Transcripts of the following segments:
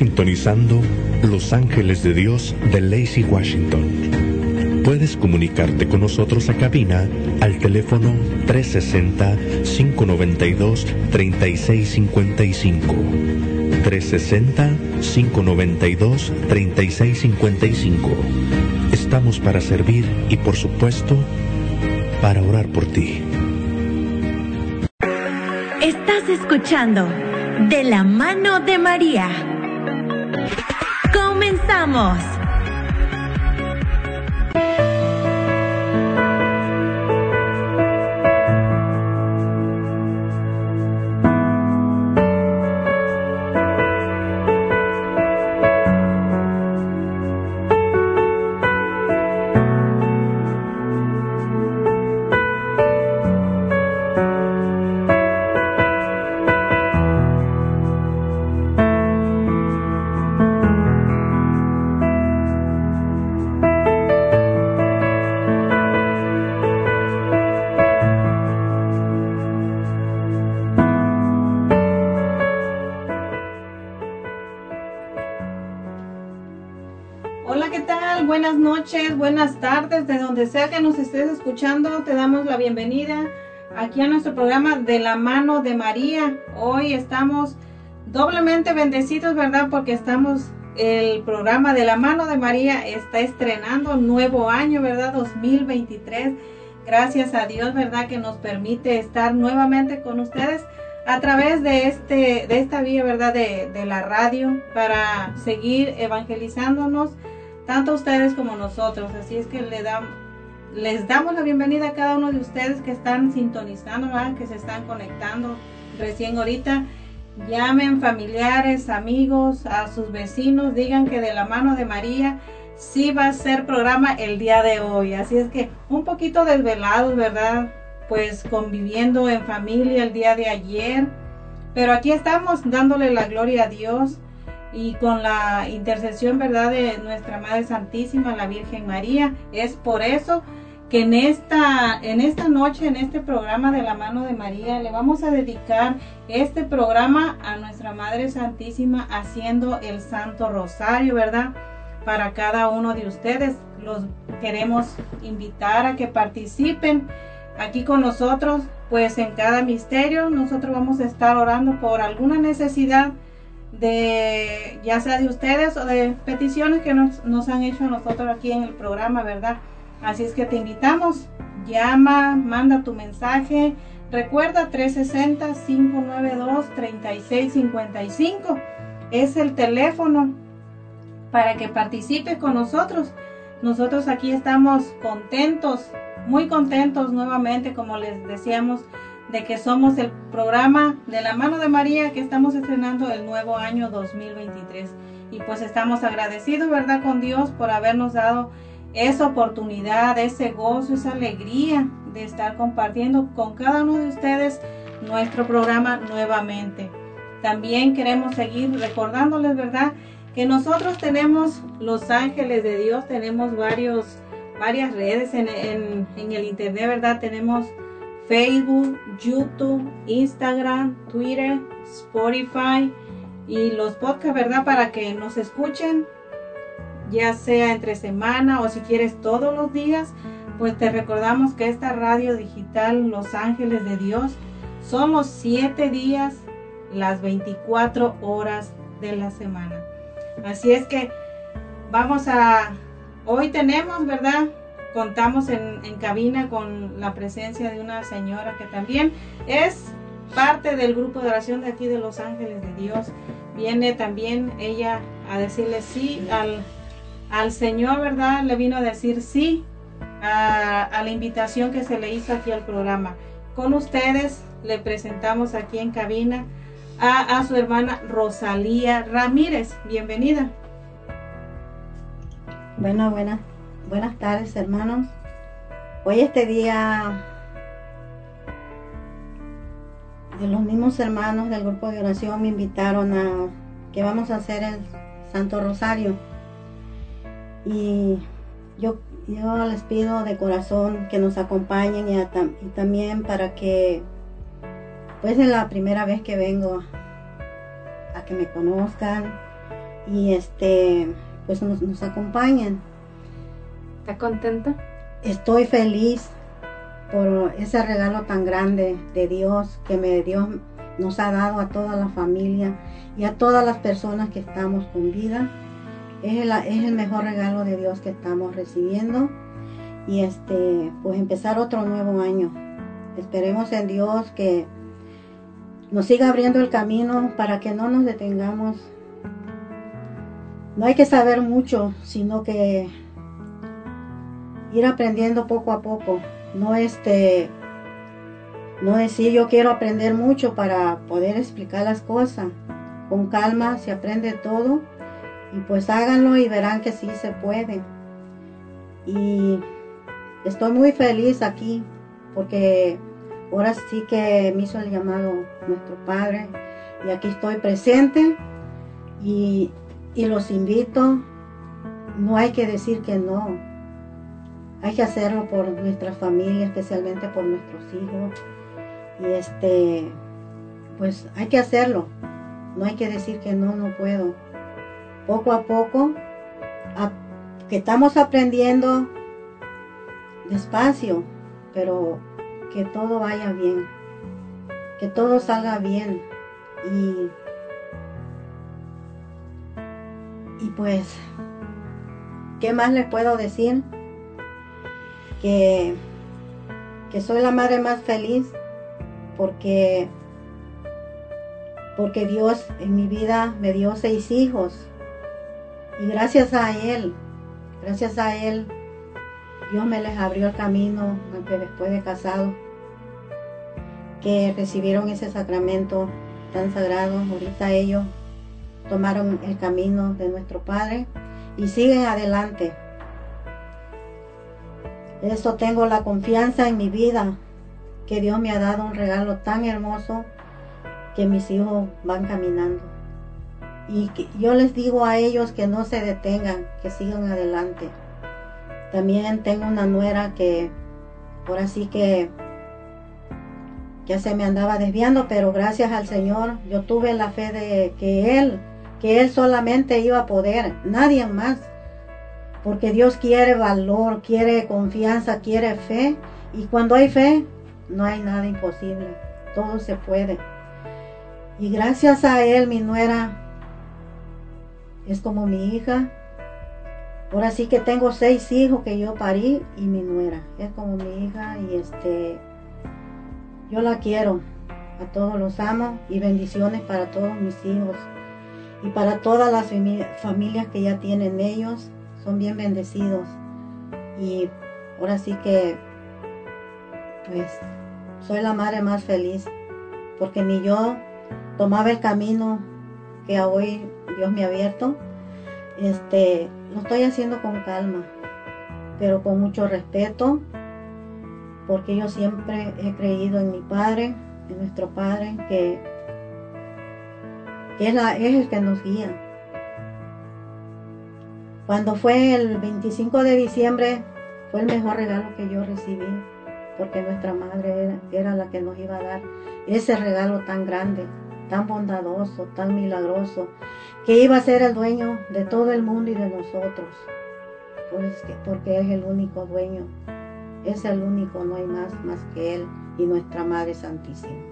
Sintonizando Los Ángeles de Dios de Lacey Washington. Puedes comunicarte con nosotros a cabina al teléfono 360-592-3655. 360-592-3655. Estamos para servir y por supuesto para orar por ti. Estás escuchando De la mano de María. Comenzamos. Donde sea que nos estés escuchando, te damos la bienvenida aquí a nuestro programa de la mano de María. Hoy estamos doblemente bendecidos, ¿verdad? Porque estamos, el programa de la mano de María está estrenando nuevo año, ¿verdad? 2023. Gracias a Dios, ¿verdad? Que nos permite estar nuevamente con ustedes a través de este de esta vía verdad de, de, la radio para seguir evangelizándonos tanto ustedes como nosotros. Así es que le les damos la bienvenida a cada uno de ustedes que están sintonizando, que se están conectando recién ahorita. Llamen familiares, amigos, a sus vecinos, digan que de la mano de María sí va a ser programa el día de hoy. Así es que un poquito desvelados, ¿verdad? Pues conviviendo en familia el día de ayer. Pero aquí estamos dándole la gloria a Dios y con la intercesión, ¿verdad?, de nuestra Madre Santísima, la Virgen María. Es por eso que en esta, en esta noche, en este programa de la mano de María, le vamos a dedicar este programa a nuestra Madre Santísima haciendo el Santo Rosario, ¿verdad? Para cada uno de ustedes. Los queremos invitar a que participen aquí con nosotros, pues en cada misterio nosotros vamos a estar orando por alguna necesidad de ya sea de ustedes o de peticiones que nos, nos han hecho a nosotros aquí en el programa, ¿verdad? Así es que te invitamos, llama, manda tu mensaje. Recuerda 360-592-3655. Es el teléfono para que participes con nosotros. Nosotros aquí estamos contentos, muy contentos nuevamente, como les decíamos, de que somos el programa de la mano de María que estamos estrenando el nuevo año 2023. Y pues estamos agradecidos, ¿verdad? Con Dios por habernos dado esa oportunidad, ese gozo, esa alegría de estar compartiendo con cada uno de ustedes nuestro programa nuevamente. También queremos seguir recordándoles, ¿verdad? Que nosotros tenemos los ángeles de Dios, tenemos varios, varias redes en, en el internet, ¿verdad? Tenemos Facebook, YouTube, Instagram, Twitter, Spotify y los podcasts, ¿verdad? Para que nos escuchen, ya sea entre semana o si quieres todos los días, pues te recordamos que esta radio digital Los Ángeles de Dios son los siete días, las 24 horas de la semana. Así es que vamos a, hoy tenemos, ¿verdad? Contamos en, cabina con la presencia de una señora que también es parte del grupo de oración de aquí de Los Ángeles de Dios. Viene también ella a decirle sí al, Señor, ¿verdad? Le vino a decir sí a, la invitación que se le hizo aquí al programa. Con ustedes le presentamos aquí en cabina a, a su hermana Rosalía Ramírez. Bienvenida. Bueno, buenas Buenas tardes, hermanos. Hoy este día de los mismos hermanos del grupo de oración me invitaron a que vamos a hacer el Santo Rosario. Y yo, les pido de corazón que nos acompañen y, y también para que, pues es la primera vez que vengo a que me conozcan y este pues nos, nos acompañen. ¿Está contenta? Estoy feliz por ese regalo tan grande de Dios que me Dios nos ha dado a toda la familia y a todas las personas que estamos con vida. Es el, es el mejor regalo de Dios que estamos recibiendo y este pues empezar otro nuevo año. Esperemos en Dios que nos siga abriendo el camino para que no nos detengamos. No hay que saber mucho, sino que ir aprendiendo poco a poco. No este no decir yo quiero aprender mucho para poder explicar las cosas. Con calma se aprende todo y pues háganlo y verán que sí se puede. Y estoy muy feliz aquí porque ahora sí que me hizo el llamado nuestro Padre y aquí estoy presente y, y los invito. No hay que decir que no. Hay que hacerlo por nuestra familia, especialmente por nuestros hijos. Y este, pues hay que hacerlo. No hay que decir que no, no puedo. Poco a poco, que estamos aprendiendo despacio, pero que todo vaya bien, que todo salga bien y, y pues, ¿qué más les puedo decir? Que, que soy la madre más feliz porque porque Dios en mi vida me dio seis hijos y gracias a Él, gracias a Él Dios me les abrió el camino, aunque después de casado, que recibieron ese sacramento tan sagrado. Ahorita ellos tomaron el camino de nuestro Padre y siguen adelante. Eso tengo la confianza en mi vida, que Dios me ha dado un regalo tan hermoso que mis hijos van caminando. Y yo les digo a ellos que no se detengan, que sigan adelante. También tengo una nuera que ahora sí que ya se me andaba desviando, pero gracias al Señor yo tuve la fe de que Él, que Él solamente iba a poder, nadie más. Porque Dios quiere valor, quiere confianza, quiere fe. Y cuando hay fe, no hay nada imposible. Todo se puede. Y gracias a Él, mi nuera es como mi hija, Ahora sí que tengo seis hijos que yo parí y mi nuera. Es como mi hija y este, yo la quiero. A todos los amo y bendiciones para todos mis hijos. Y para todas las familias que ya tienen ellos, son bien bendecidos. Y ahora sí que, pues, soy la madre más feliz. Porque ni yo tomaba el camino que hoy Dios me ha abierto. Este, lo estoy haciendo con calma, pero con mucho respeto, porque yo siempre he creído en mi Padre, en nuestro Padre, que, es, es el que nos guía. Cuando fue el 25 de diciembre, fue el mejor regalo que yo recibí, porque nuestra madre era la que nos iba a dar ese regalo tan grande, tan bondadoso, tan milagroso, que iba a ser el dueño de todo el mundo y de nosotros, pues porque es el único dueño, es el único, no hay más más que Él y nuestra Madre Santísima.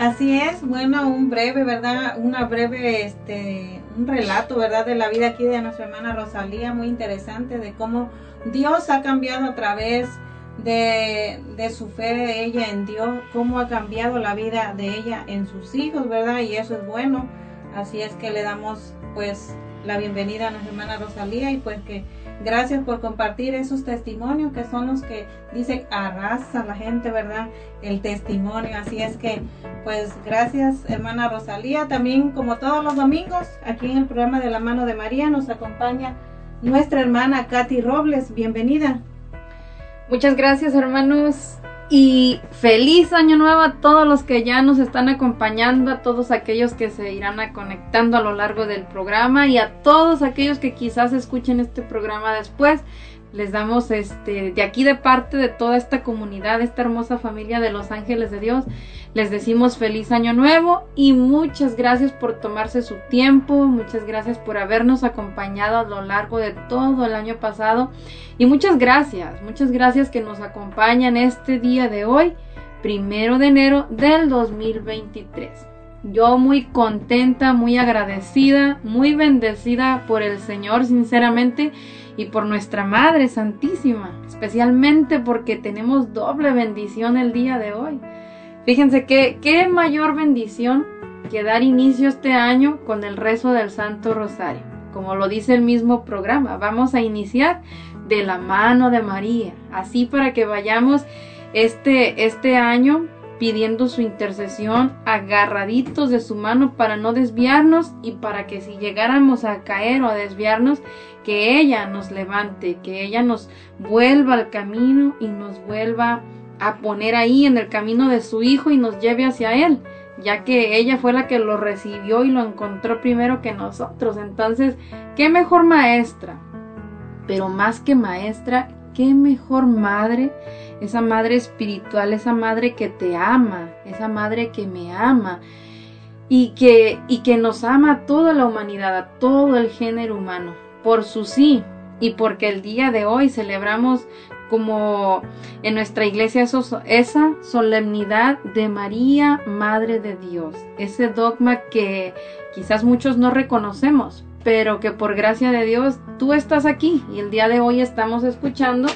Así es, bueno, un breve, ¿verdad? Una breve, este, un relato, ¿verdad? De la vida aquí de nuestra hermana Rosalía, muy interesante, de cómo Dios ha cambiado a través de, de, su fe de ella en Dios, cómo ha cambiado la vida de ella en sus hijos, ¿verdad? Y eso es bueno. Así es que le damos pues la bienvenida a nuestra hermana Rosalía y pues que gracias por compartir esos testimonios que son los que dicen arrasa la gente, ¿verdad? El testimonio. Así es que pues gracias hermana Rosalía. También como todos los domingos aquí en el programa de la mano de María nos acompaña nuestra hermana Katy Robles. Bienvenida. Muchas gracias hermanos y feliz año nuevo a todos los que ya nos están acompañando, a todos aquellos que se irán a conectando a lo largo del programa y a todos aquellos que quizás escuchen este programa después. Les damos este de aquí de parte de toda esta comunidad, esta hermosa familia de los ángeles de Dios, Les decimos feliz año nuevo y muchas gracias por tomarse su tiempo, muchas gracias por habernos acompañado a lo largo de todo el año pasado y muchas gracias, muchas gracias que nos acompañan este día de hoy, primero de enero del 2023. Yo muy contenta, muy agradecida, muy bendecida por el Señor, sinceramente, y por nuestra Madre Santísima, especialmente porque tenemos doble bendición el día de hoy. Fíjense que qué mayor bendición que dar inicio este año con el rezo del Santo Rosario. Como lo dice el mismo programa, vamos a iniciar de la mano de María, así para que vayamos este, este año pidiendo su intercesión, agarraditos de su mano para no desviarnos y para que si llegáramos a caer o a desviarnos, que ella nos levante, que ella nos vuelva al camino y nos vuelva a poner ahí en el camino de su hijo y nos lleve hacia él, ya que ella fue la que lo recibió y lo encontró primero que nosotros. Entonces, qué mejor maestra, pero más que maestra, qué mejor madre, esa madre espiritual, esa madre que te ama, esa madre que me ama y que, y que nos ama a toda la humanidad, a todo el género humano, por su sí y porque el día de hoy celebramos como en nuestra iglesia esa solemnidad de María, Madre de Dios, ese dogma que quizás muchos no reconocemos, pero que por gracia de Dios tú estás aquí y el día de hoy estamos escuchando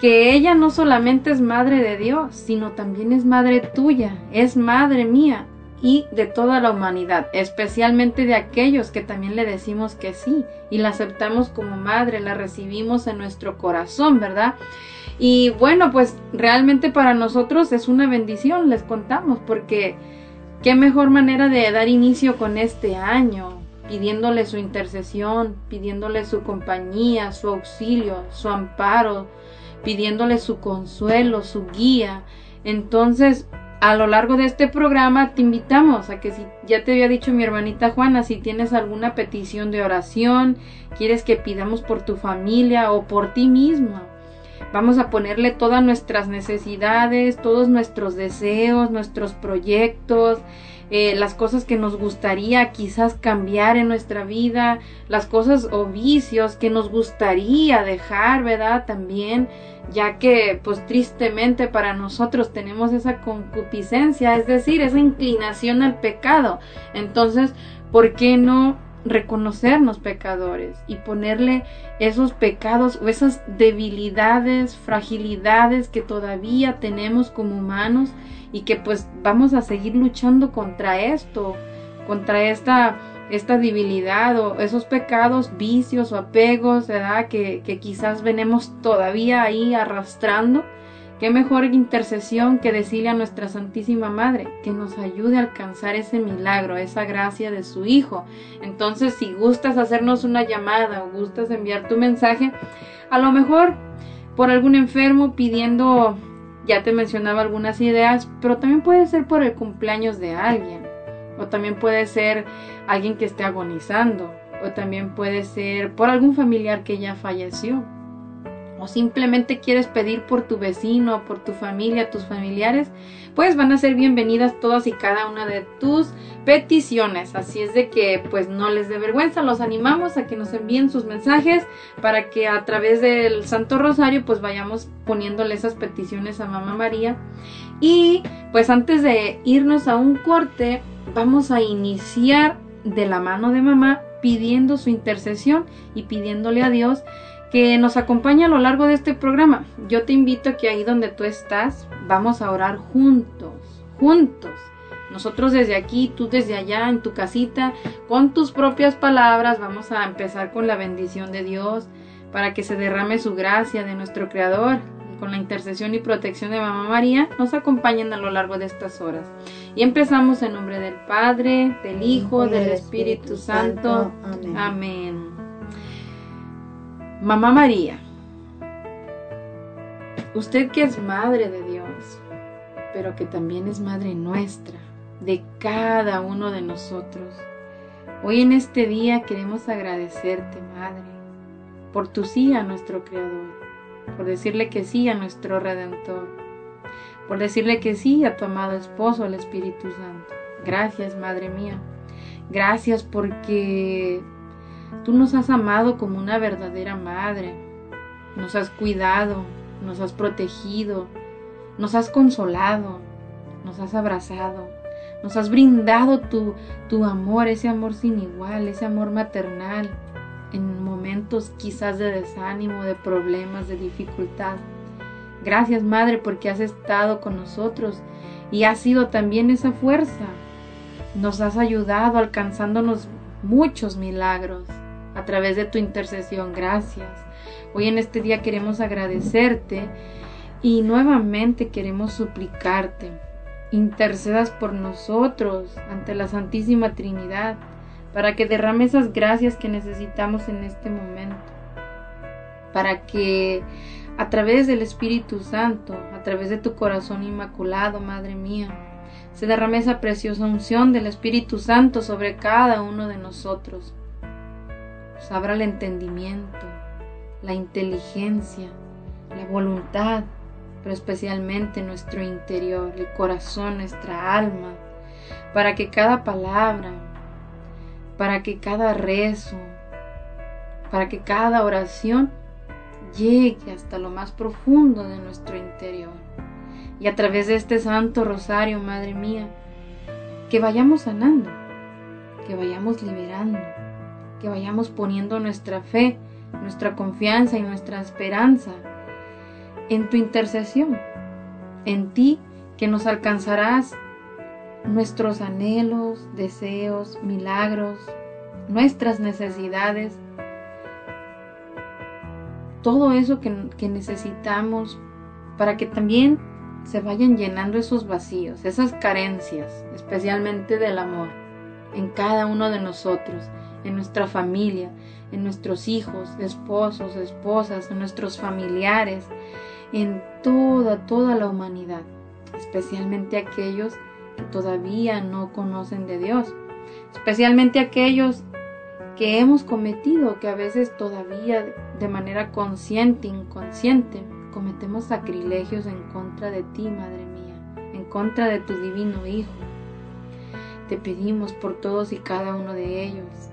que ella no solamente es madre de Dios, sino también es madre tuya, es madre mía y de toda la humanidad, especialmente de aquellos que también le decimos que sí y la aceptamos como madre, la recibimos en nuestro corazón, ¿verdad? Y bueno, pues realmente para nosotros es una bendición, les contamos, porque qué mejor manera de dar inicio con este año, pidiéndole su intercesión, pidiéndole su compañía, su auxilio, su amparo, pidiéndole su consuelo, su guía. Entonces, a lo largo de este programa te invitamos a que si ya te había dicho mi hermanita Juana, si tienes alguna petición de oración, quieres que pidamos por tu familia o por ti misma, vamos a ponerle todas nuestras necesidades, todos nuestros deseos, nuestros proyectos, eh, las cosas que nos gustaría quizás cambiar en nuestra vida, las cosas o vicios que nos gustaría dejar, ¿verdad? También, ya que pues tristemente para nosotros tenemos esa concupiscencia, es decir, esa inclinación al pecado. Entonces, ¿por qué no reconocernos pecadores y ponerle esos pecados o esas debilidades, fragilidades que todavía tenemos como humanos y que pues vamos a seguir luchando contra esto, contra esta, esta debilidad o esos pecados, vicios o apegos, ¿verdad? Que, que quizás venimos todavía ahí arrastrando. Qué mejor intercesión que decirle a nuestra Santísima Madre que nos ayude a alcanzar ese milagro, esa gracia de su Hijo. Entonces, si gustas hacernos una llamada o gustas enviar tu mensaje, a lo mejor por algún enfermo pidiendo ya te mencionaba algunas ideas, pero también puede ser por el cumpleaños de alguien, o también puede ser alguien que esté agonizando, o también puede ser por algún familiar que ya falleció, o simplemente quieres pedir por tu vecino, por tu familia, tus familiares, pues van a ser bienvenidas todas y cada una de tus peticiones. Así es de que pues no les dé vergüenza, los animamos a que nos envíen sus mensajes para que a través del Santo Rosario pues vayamos poniéndole esas peticiones a Mamá María. Y pues antes de irnos a un corte, vamos a iniciar de la mano de mamá pidiendo su intercesión y pidiéndole a Dios que nos acompañe a lo largo de este programa. Yo te invito a que ahí donde tú estás, vamos a orar juntos, juntos. Nosotros desde aquí, tú desde allá, en tu casita, con tus propias palabras, vamos a empezar con la bendición de Dios para que se derrame su gracia de nuestro Creador y con la intercesión y protección de Mamá María nos acompañen a lo largo de estas horas. Y empezamos en nombre del Padre, del Hijo, del Espíritu Santo. Amén. Mamá María, usted que es madre de Dios, pero que también es madre nuestra, de cada uno de nosotros. Hoy en este día queremos agradecerte, Madre, por tu sí a nuestro Creador, por decirle que sí a nuestro Redentor, por decirle que sí a tu amado esposo, el Espíritu Santo. Gracias, Madre mía. Gracias porque tú nos has amado como una verdadera madre. Nos has cuidado, nos has protegido, nos has consolado, nos has abrazado, nos has brindado tu, tu amor, ese amor sin igual, ese amor maternal, en momentos quizás de desánimo, de problemas, de dificultad. Gracias Madre porque has estado con nosotros y has sido también esa fuerza. Nos has ayudado alcanzándonos muchos milagros a través de tu intercesión. Gracias. Hoy en este día queremos agradecerte y nuevamente queremos suplicarte. Intercedas por nosotros ante la Santísima Trinidad para que derrame esas gracias que necesitamos en este momento. Para que a través del Espíritu Santo, a través de tu corazón inmaculado, Madre mía, se derrame esa preciosa unción del Espíritu Santo sobre cada uno de nosotros. Nos abra el entendimiento, la inteligencia, la voluntad, pero especialmente nuestro interior, el corazón, nuestra alma, para que cada palabra, para que cada rezo, para que cada oración llegue hasta lo más profundo de nuestro interior. Y a través de este santo rosario, Madre mía, que vayamos sanando, que vayamos liberando, que vayamos poniendo nuestra fe, nuestra confianza y nuestra esperanza en tu intercesión, en ti que nos alcanzarás nuestros anhelos, deseos, milagros, nuestras necesidades todo eso que, necesitamos para que también se vayan llenando esos vacíos, esas carencias, especialmente del amor, en cada uno de nosotros, en nuestra familia, en nuestros hijos, esposos, esposas, en nuestros familiares, en toda, toda la humanidad, especialmente aquellos que todavía no conocen de Dios, especialmente aquellos que hemos cometido, que a veces todavía de manera consciente, inconsciente, cometemos sacrilegios en contra de ti, Madre mía, en contra de tu divino Hijo. Te pedimos por todos y cada uno de ellos,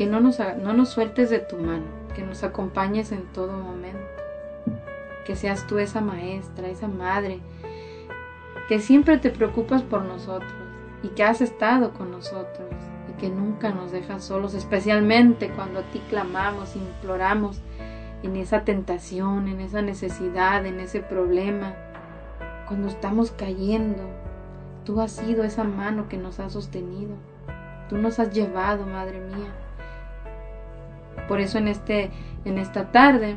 que no nos, no nos sueltes de tu mano, que nos acompañes en todo momento, que seas tú esa maestra, esa madre, que siempre te preocupas por nosotros y que has estado con nosotros que nunca nos dejas solos, especialmente cuando a ti clamamos, imploramos en esa tentación, en esa necesidad, en ese problema, cuando estamos cayendo. Tú has sido esa mano que nos ha sostenido. Tú nos has llevado, Madre mía. Por eso en este en esta tarde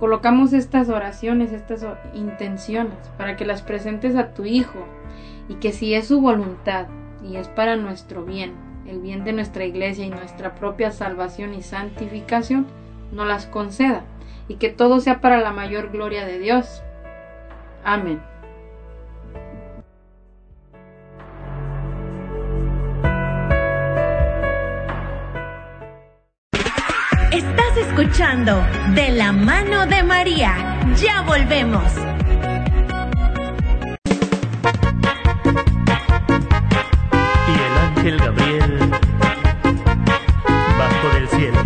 colocamos estas oraciones, estas intenciones para que las presentes a tu hijo y que si es su voluntad y es para nuestro bien, el bien de nuestra iglesia y nuestra propia salvación y santificación, nos las conceda y que todo sea para la mayor gloria de Dios. Amén. Escuchando De la mano de María. Ya volvemos. Y el ángel Gabriel bajo del cielo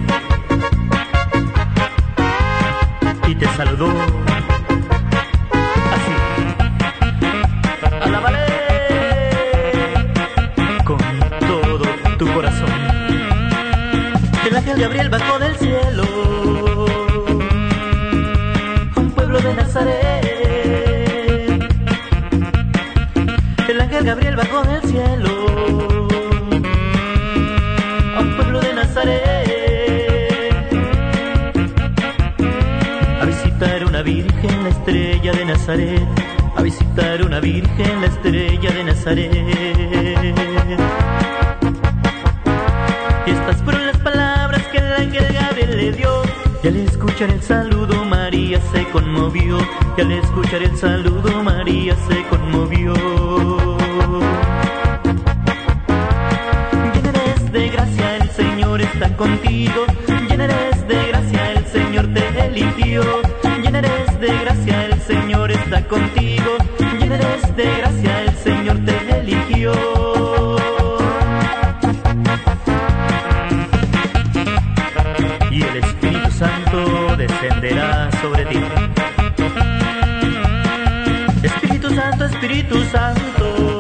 y te saludó ángel Gabriel bajó del cielo a un pueblo de Nazaret. El ángel Gabriel bajó del cielo a un pueblo de Nazaret a visitar una virgen, la estrella de Nazaret, a visitar una virgen, la estrella de Nazaret. Al escuchar el saludo María se conmovió y al escuchar el saludo María se conmovió. Llena eres de gracia, el Señor está contigo. Llena eres de gracia, el Señor te eligió. Llena eres de gracia, el Señor está contigo. Espíritu Santo.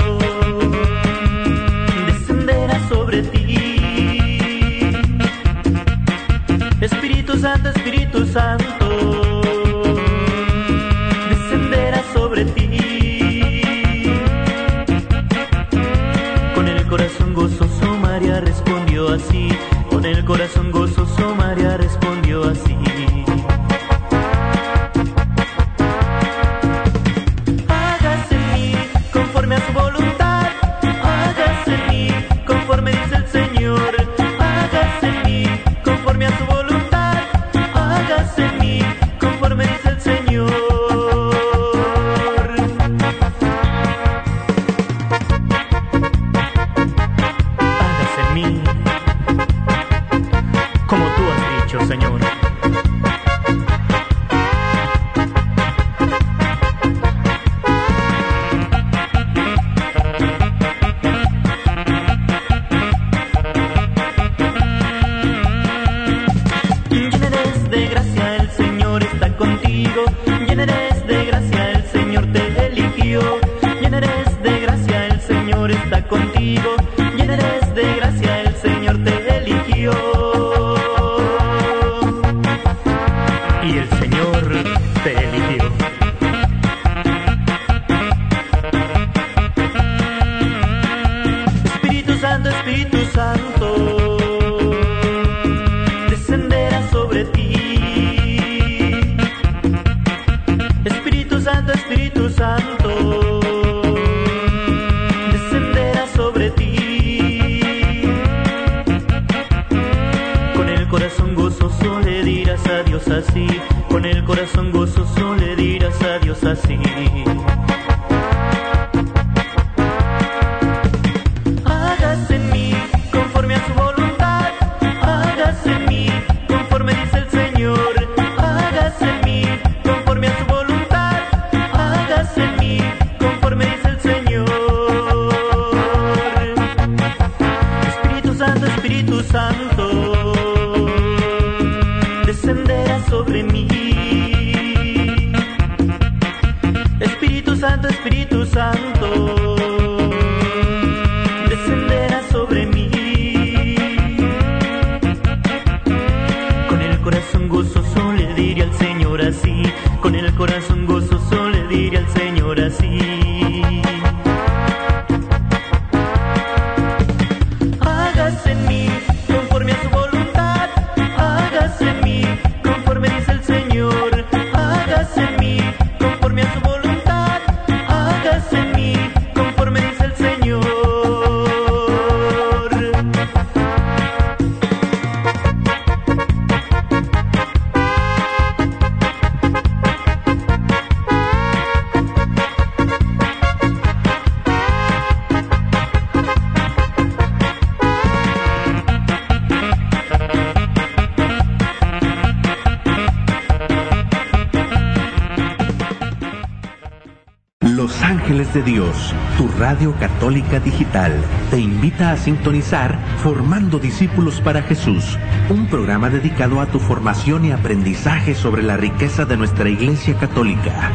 de Dios, tu radio católica digital, te invita a sintonizar Formando Discípulos para Jesús un programa dedicado a tu formación y aprendizaje sobre la riqueza de nuestra Iglesia Católica,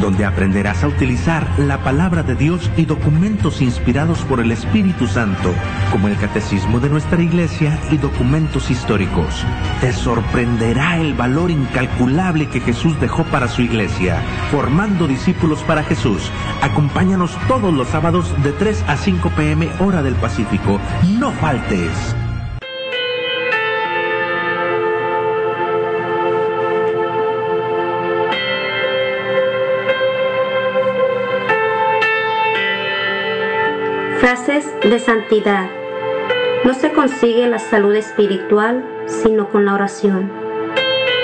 donde aprenderás a utilizar la palabra de Dios y documentos inspirados por el Espíritu Santo, como el Catecismo de nuestra Iglesia y documentos históricos. Te sorprenderá el valor incalculable que Jesús dejó para su Iglesia, formando discípulos para Jesús. Acompáñanos todos los sábados de 3 a 5 pm hora del Pacífico. No faltes. Frases de santidad. No se consigue la salud espiritual sino con la oración.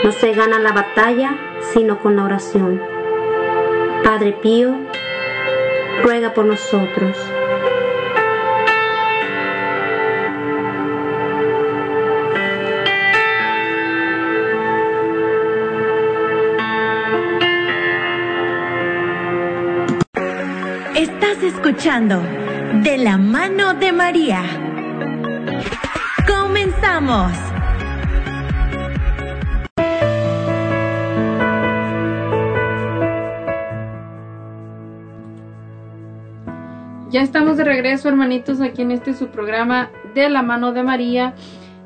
No se gana la batalla sino con la oración. Padre Pío, ruega por nosotros. Estás escuchando de la mano de María. Comenzamos. Ya estamos de regreso, hermanitos, aquí en este su programa de la mano de María.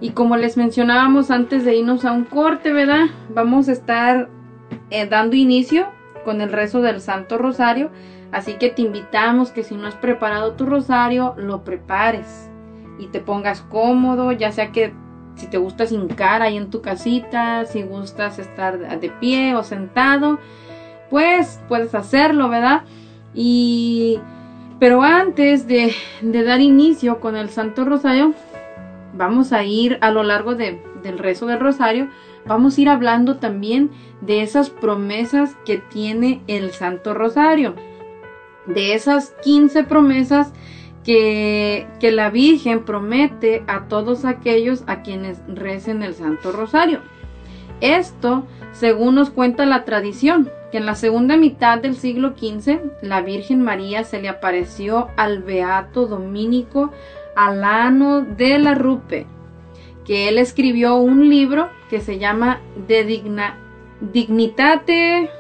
Y como les mencionábamos antes de irnos a un corte, ¿verdad? Vamos a estar eh, dando inicio con el rezo del Santo Rosario. Así que te invitamos que si no has preparado tu rosario, lo prepares y te pongas cómodo, ya sea que si te gusta hincar ahí en tu casita, si gustas estar de pie o sentado, pues puedes hacerlo, ¿verdad? Y pero antes de, dar inicio con el Santo Rosario, vamos a ir a lo largo del rezo del Rosario, vamos a ir hablando también de esas promesas que tiene el Santo Rosario, de esas 15 promesas que, que la Virgen promete a todos aquellos a quienes recen el Santo Rosario. Esto, según nos cuenta la tradición, que en la segunda mitad del siglo XV la Virgen María se le apareció al beato dominico Alano de la Rupe, que él escribió un libro que se llama De Dignitate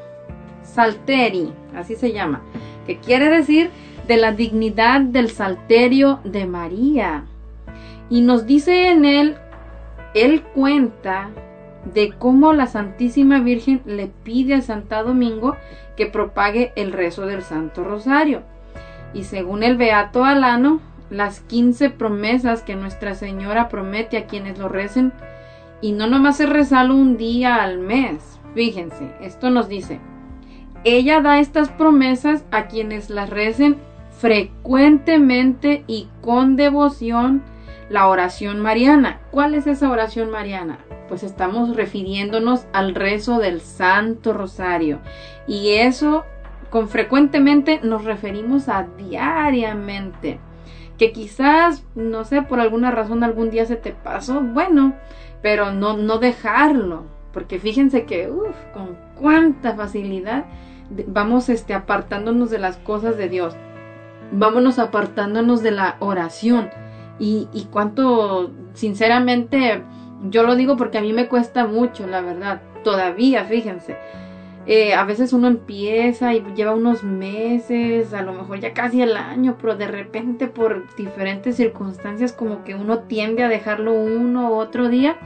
Salteri, así se llama, que quiere decir de la dignidad del salterio de María. Y nos dice en él, él cuenta de cómo la Santísima Virgen le pide a Santa Domingo que propague el rezo del Santo Rosario. Y según el Beato Alano, las 15 promesas que Nuestra Señora promete a quienes lo recen, y no nomás se rezalo un día al mes. Fíjense, esto nos dice, ella da estas promesas a quienes las recen frecuentemente y con devoción la oración mariana. ¿Cuál es esa oración mariana? pues estamos refiriéndonos al rezo del Santo Rosario. Y eso con frecuentemente nos referimos a diariamente. Que quizás, no sé, por alguna razón algún día se te pasó, bueno, pero no, no dejarlo. Porque fíjense que, uff, con cuánta facilidad vamos este, apartándonos de las cosas de Dios. Vámonos apartándonos de la oración. Y, y cuánto, sinceramente, yo lo digo porque a mí me cuesta mucho, la verdad. Todavía, fíjense. Eh, a veces uno empieza y lleva unos meses, a lo mejor ya casi el año, pero de repente por diferentes circunstancias como que uno tiende a dejarlo uno u otro día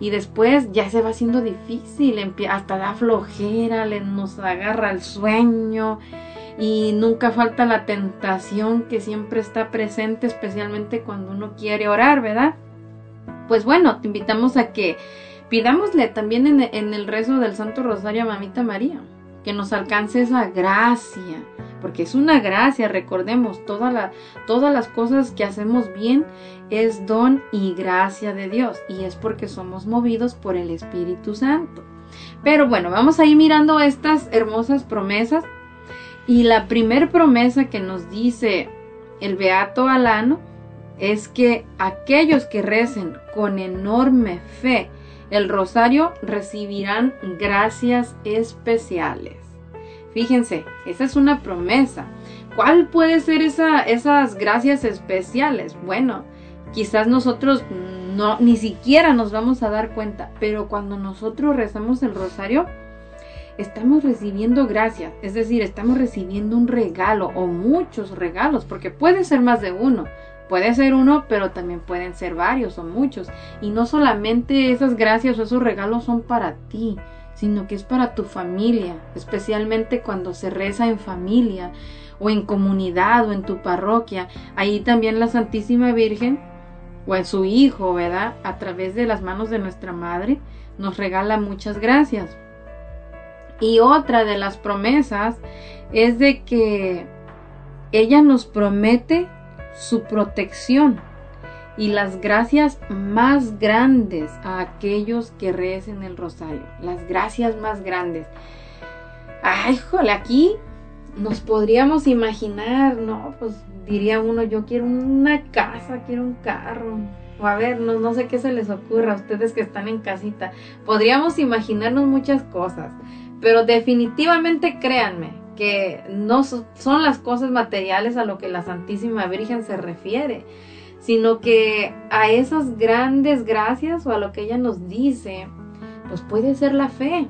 y después ya se va haciendo difícil, hasta da flojera, nos agarra el sueño y nunca falta la tentación que siempre está presente, especialmente cuando uno quiere orar, ¿verdad? pues bueno, te invitamos a que pidámosle también en, el rezo del Santo Rosario a Mamita María, que nos alcance esa gracia, porque es una gracia, recordemos, toda todas las cosas que hacemos bien es don y gracia de Dios, y es porque somos movidos por el Espíritu Santo. Pero bueno, vamos a ir mirando estas hermosas promesas, y la primer promesa que nos dice el Beato Alano, es que aquellos que recen con enorme fe el rosario recibirán gracias especiales. Fíjense, esa es una promesa. ¿Cuál puede ser esa, esas gracias especiales? Bueno, quizás nosotros no ni siquiera nos vamos a dar cuenta, pero cuando nosotros rezamos el rosario, estamos recibiendo gracias, es decir, estamos recibiendo un regalo o muchos regalos, porque puede ser más de uno. Puede ser uno, pero también pueden ser varios o muchos. Y no solamente esas gracias o esos regalos son para ti, sino que es para tu familia, especialmente cuando se reza en familia o en comunidad o en tu parroquia. Ahí también la Santísima Virgen o en su Hijo, ¿verdad? A través de las manos de nuestra Madre, nos regala muchas gracias. Y otra de las promesas es de que ella nos promete su protección y las gracias más grandes a aquellos que recen el rosario. Las gracias más grandes. Ay, jole, aquí nos podríamos imaginar, no, pues diría uno, yo quiero una casa, quiero un carro. O a ver, no, no sé qué se les ocurra a ustedes que están en casita. Podríamos imaginarnos muchas cosas, pero definitivamente créanme que no son las cosas materiales a lo que la Santísima Virgen se refiere, sino que a esas grandes gracias o a lo que ella nos dice, pues puede ser la fe,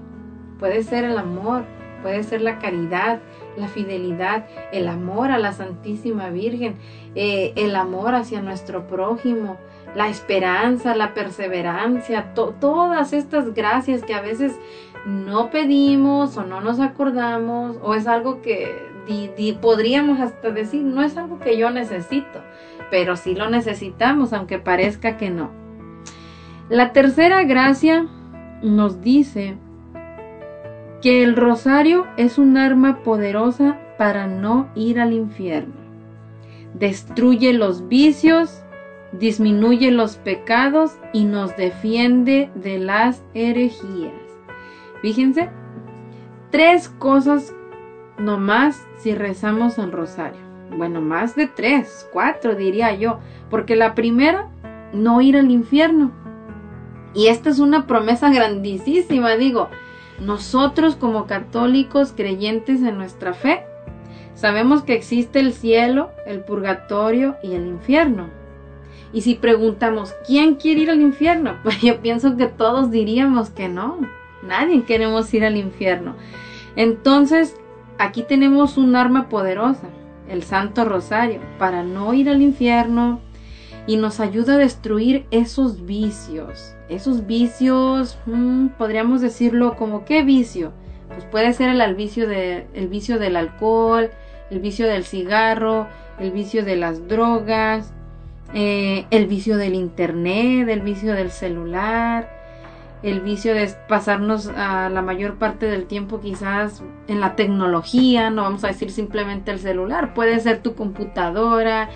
puede ser el amor, puede ser la caridad, la fidelidad, el amor a la Santísima Virgen, eh, el amor hacia nuestro prójimo, la esperanza, la perseverancia, todas estas gracias que a veces no pedimos o no nos acordamos o es algo que podríamos hasta decir, no es algo que yo necesito, pero sí lo necesitamos, aunque parezca que no. La tercera gracia nos dice que el rosario es un arma poderosa para no ir al infierno. Destruye los vicios, disminuye los pecados y nos defiende de las herejías. Fíjense, tres cosas nomás si rezamos el rosario. Bueno, más de tres, cuatro diría yo, porque la primera, no ir al infierno. Y esta es una promesa grandísima, digo, nosotros como católicos creyentes en nuestra fe, sabemos que existe el cielo, el purgatorio y el infierno. Y si preguntamos, ¿quién quiere ir al infierno? Pues yo pienso que todos diríamos que no. Nadie queremos ir al infierno. Entonces, aquí tenemos un arma poderosa, el Santo Rosario, para no ir al infierno y nos ayuda a destruir esos vicios. Esos vicios, mm, podríamos decirlo como qué vicio. Pues puede ser el, vicio de, el vicio del alcohol, el vicio del cigarro, el vicio de las drogas, eh, el vicio del internet, el vicio del celular, el vicio de pasarnos a la mayor parte del tiempo quizás en la tecnología, no vamos a decir simplemente el celular, puede ser tu computadora,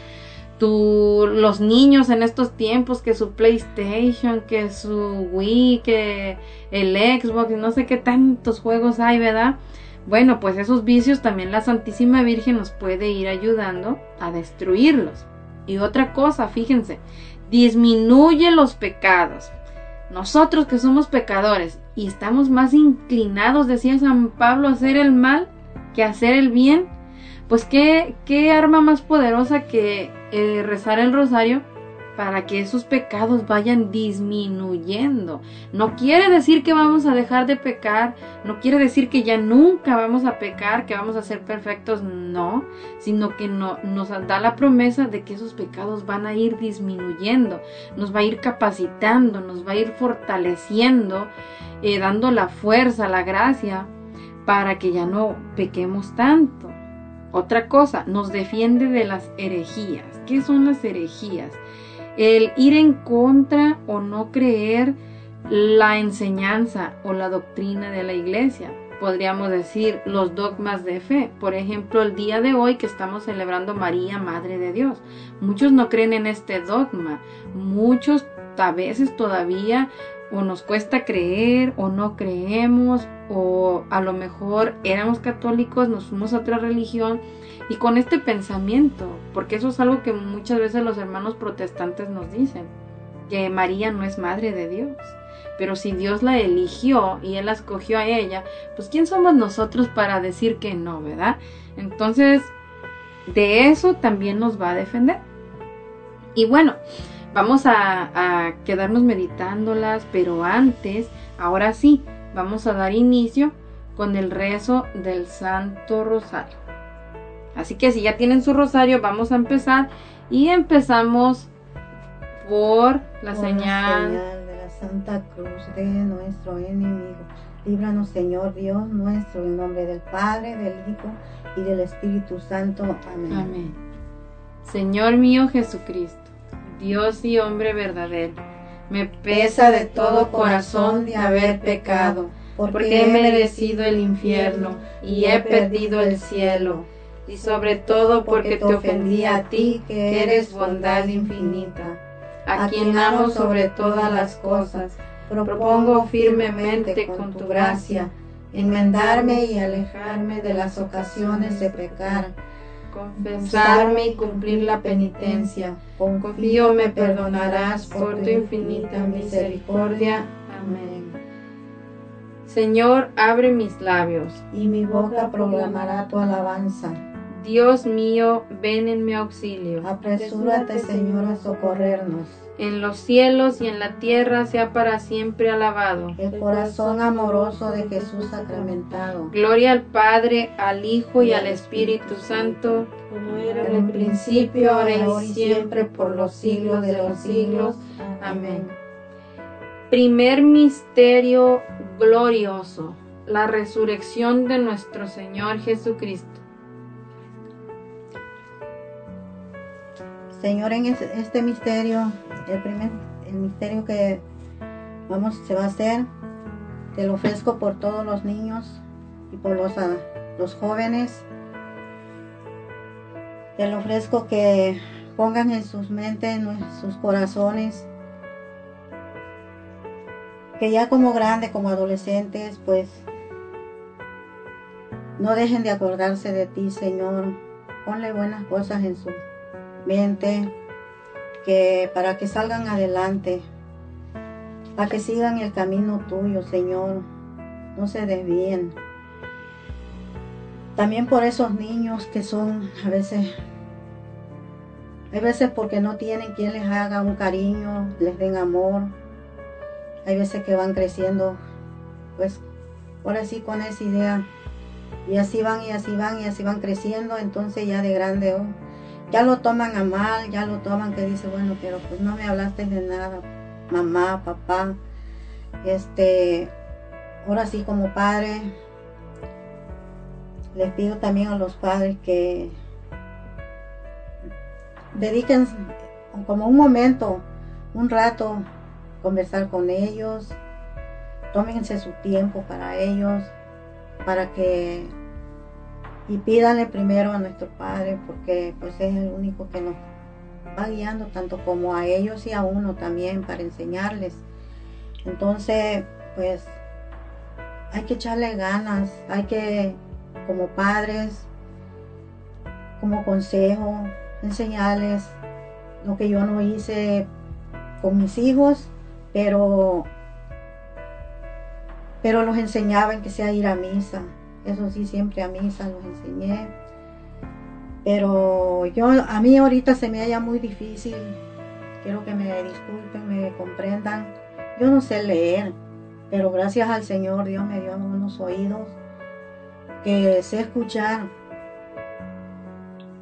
los niños en estos tiempos, que su PlayStation, que su Wii, que el Xbox, no sé qué tantos juegos hay, ¿verdad? Bueno, pues esos vicios también la Santísima Virgen nos puede ir ayudando a destruirlos. Y otra cosa, fíjense, disminuye los pecados. Nosotros que somos pecadores y estamos más inclinados, decía San Pablo, a hacer el mal que a hacer el bien, pues qué, qué arma más poderosa que eh, rezar el rosario para que esos pecados vayan disminuyendo. No quiere decir que vamos a dejar de pecar, no quiere decir que ya nunca vamos a pecar, que vamos a ser perfectos, no, sino que no, nos da la promesa de que esos pecados van a ir disminuyendo, nos va a ir capacitando, nos va a ir fortaleciendo, eh, dando la fuerza, la gracia, para que ya no pequemos tanto. Otra cosa, nos defiende de las herejías. ¿Qué son las herejías? El ir en contra o no creer la enseñanza o la doctrina de la iglesia. Podríamos decir los dogmas de fe. Por ejemplo, el día de hoy que estamos celebrando María, Madre de Dios. Muchos no creen en este dogma. Muchos a veces todavía o nos cuesta creer o no creemos o a lo mejor éramos católicos, nos fuimos a otra religión y con este pensamiento, porque eso es algo que muchas veces los hermanos protestantes nos dicen, que María no es madre de Dios. Pero si Dios la eligió y Él la escogió a ella, pues ¿quién somos nosotros para decir que no, verdad? Entonces, de eso también nos va a defender. Y bueno, vamos a, a quedarnos meditándolas, pero antes, ahora sí, vamos a dar inicio con el rezo del Santo Rosario. Así que si ya tienen su rosario, vamos a empezar y empezamos por la señal. de la Santa Cruz de nuestro enemigo. Líbranos, Señor Dios nuestro, en nombre del Padre, del Hijo y del Espíritu Santo. Amén. Amén. Señor mío Jesucristo, Dios y hombre verdadero, me pesa de todo corazón de haber pecado, porque he merecido el infierno y he perdido el cielo y sobre todo porque te ofendí a ti, que eres bondad infinita, a quien amo sobre todas las cosas. Propongo firmemente con tu gracia enmendarme y alejarme de las ocasiones de pecar, confesarme y cumplir la penitencia. Confío me perdonarás por tu infinita misericordia. Amén. Señor, abre mis labios. y mi boca proclamará tu alabanza. Dios mío, ven en mi auxilio. Apresúrate, Señor, a socorrernos. En los cielos y en la tierra sea para siempre alabado. El corazón amoroso de Jesús sacramentado. Gloria al Padre, al Hijo y al Espíritu Santo, Como era En el principio, ahora y siempre, por los siglos de los siglos. Amén. Primer misterio glorioso, la resurrección de nuestro Señor Jesucristo. Señor, en es- este misterio, el primer el misterio que vamos se va a hacer, te lo ofrezco por todos los niños y por los, ah, los jóvenes. Te lo ofrezco que pongan en sus mentes, en sus corazones, que ya como grandes, como adolescentes, pues no dejen de acordarse de ti, Señor. Ponle buenas cosas en su que para que salgan adelante, para que sigan el camino tuyo, Señor, no se desvíen. También por esos niños que son a veces, hay veces porque no tienen quien les haga un cariño, les den amor. Hay veces que van creciendo, pues, ahora sí con esa idea. Y así van y así van y así van creciendo, entonces ya de grande, oh, ya lo toman a mal, ya lo toman que dice, bueno, pero pues no me hablaste de nada, mamá, papá. Este, ahora sí como padre, les pido también a los padres que dediquen como un momento, un rato, conversar con ellos, tómense su tiempo para ellos, para que y pídanle primero a nuestro Padre porque pues es el único que nos va guiando tanto como a ellos y a uno también para enseñarles. Entonces, pues hay que echarle ganas, hay que como padres, como consejo, enseñarles lo que yo no hice con mis hijos, pero pero los enseñaba en que sea ir a misa. Eso sí, siempre a misa los enseñé. Pero yo, a mí ahorita se me halla muy difícil. Quiero que me disculpen, me comprendan. Yo no sé leer, pero gracias al Señor Dios me dio unos oídos que sé escuchar.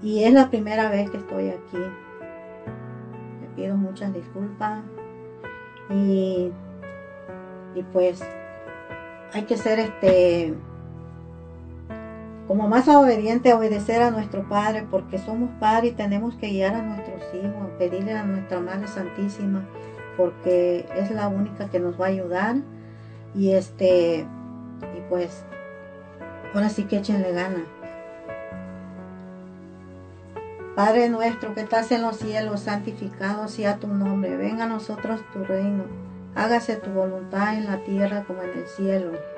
Y es la primera vez que estoy aquí. Le pido muchas disculpas. Y, y pues hay que ser este como más obediente, obedecer a nuestro Padre, porque somos padres y tenemos que guiar a nuestros hijos, pedirle a nuestra Madre Santísima, porque es la única que nos va a ayudar. Y este, y pues, ahora sí que échenle gana. Padre nuestro que estás en los cielos, santificado sea tu nombre, venga a nosotros tu reino, hágase tu voluntad en la tierra como en el cielo.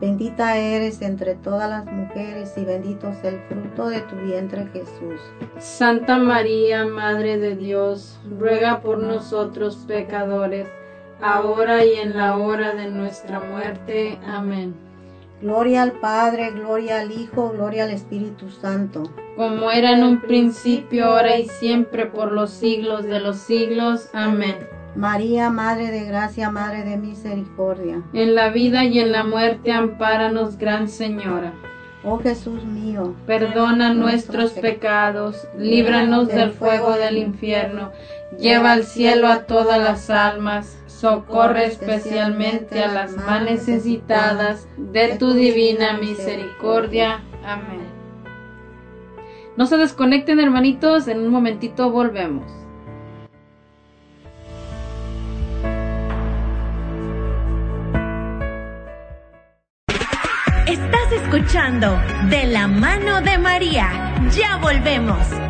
Bendita eres entre todas las mujeres y bendito es el fruto de tu vientre Jesús. Santa María, Madre de Dios, ruega por nosotros pecadores, ahora y en la hora de nuestra muerte. Amén. Gloria al Padre, gloria al Hijo, gloria al Espíritu Santo. Como era en un principio, ahora y siempre, por los siglos de los siglos. Amén. María, Madre de Gracia, Madre de Misericordia. En la vida y en la muerte, ampáranos, Gran Señora. Oh Jesús mío, Perdona nuestros pecados, líbranos del fuego del infierno, lleva al cielo a todas las almas, socorre especialmente a las más necesitadas de tu divina misericordia. Amén. No se desconecten hermanitos, en un momentito volvemos. Escuchando De la mano de María. Ya volvemos.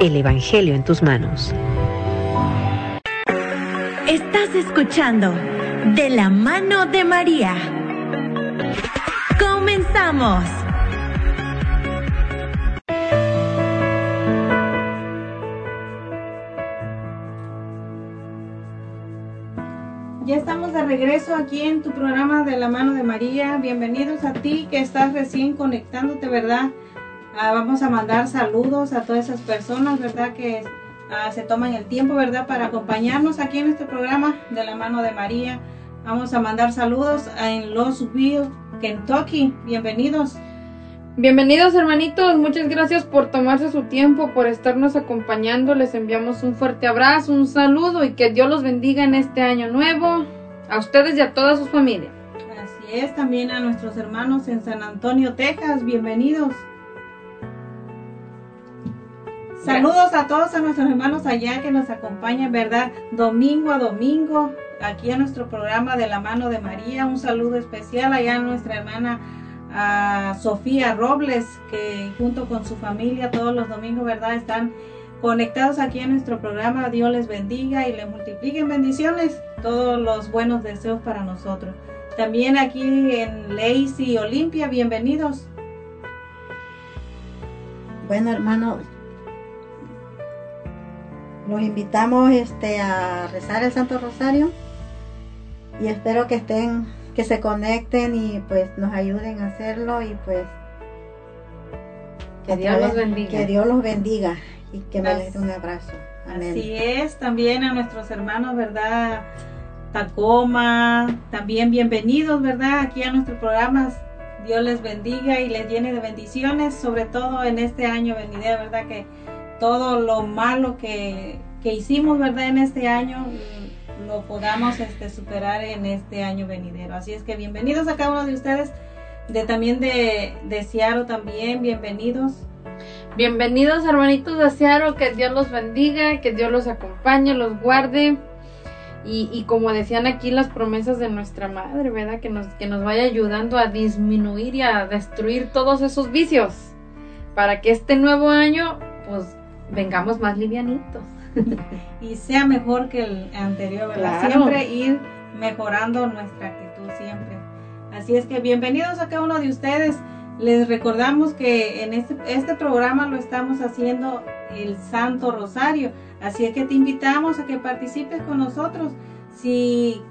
El Evangelio en tus manos. Estás escuchando De la mano de María. Comenzamos. Ya estamos de regreso aquí en tu programa de la mano de María. Bienvenidos a ti que estás recién conectándote, ¿verdad? Ah, vamos a mandar saludos a todas esas personas, ¿verdad? Que ah, se toman el tiempo, ¿verdad? Para acompañarnos aquí en este programa de la mano de María. Vamos a mandar saludos en Louisville, Kentucky. Bienvenidos. Bienvenidos hermanitos, muchas gracias por tomarse su tiempo, por estarnos acompañando. Les enviamos un fuerte abrazo, un saludo y que Dios los bendiga en este año nuevo, a ustedes y a toda su familia. Así es, también a nuestros hermanos en San Antonio, Texas. Bienvenidos. Saludos a todos a nuestros hermanos allá que nos acompañan, ¿verdad? Domingo a domingo, aquí a nuestro programa de la mano de María. Un saludo especial allá a nuestra hermana a Sofía Robles, que junto con su familia todos los domingos, ¿verdad? Están conectados aquí en nuestro programa. Dios les bendiga y les multipliquen bendiciones, todos los buenos deseos para nosotros. También aquí en Lacey Olimpia, bienvenidos. Bueno, hermano, los invitamos este a rezar el Santo Rosario y espero que estén, que se conecten y pues nos ayuden a hacerlo y pues Que Dios los bendiga. Que Dios los bendiga y que me les dé un abrazo. Amén. Así es, también a nuestros hermanos, ¿verdad? Tacoma, también bienvenidos, ¿verdad? Aquí a nuestro programa. Dios les bendiga y les llene de bendiciones, sobre todo en este año venidero, ¿verdad? Que todo lo malo que, que hicimos, ¿verdad? En este año lo podamos este, superar en este año venidero. Así es que bienvenidos a cada uno de ustedes, de también de, de Seattle también, bienvenidos. Bienvenidos hermanitos de Seattle, que Dios los bendiga, que Dios los acompañe, los guarde. Y, y como decían aquí las promesas de nuestra madre, ¿verdad? Que nos, que nos vaya ayudando a disminuir y a destruir todos esos vicios. Para que este nuevo año, pues, vengamos más livianitos. y sea mejor que el anterior, ¿verdad? Claro. Siempre ir mejorando nuestra actitud, siempre. Así es que bienvenidos a cada uno de ustedes. Les recordamos que en este, este programa lo estamos haciendo el Santo Rosario. Así es que te invitamos a que participes con nosotros. Si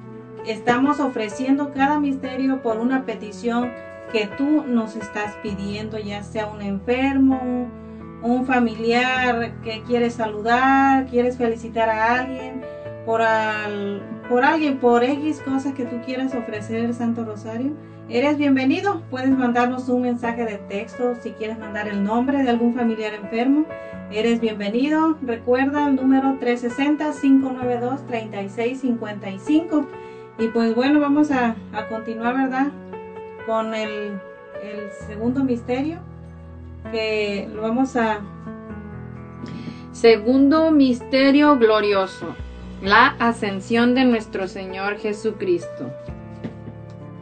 estamos ofreciendo cada misterio por una petición que tú nos estás pidiendo, ya sea un enfermo, un- un familiar que quieres saludar, quieres felicitar a alguien, por, al- por alguien, por X cosas que tú quieras ofrecer el Santo Rosario, eres bienvenido. Puedes mandarnos un mensaje de texto si quieres mandar el nombre de algún familiar enfermo. Eres bienvenido. Recuerda el número 360-592-3655. Y pues bueno, vamos a, a continuar, ¿verdad? Con el, el segundo misterio que lo vamos a Segundo misterio glorioso, la ascensión de nuestro Señor Jesucristo.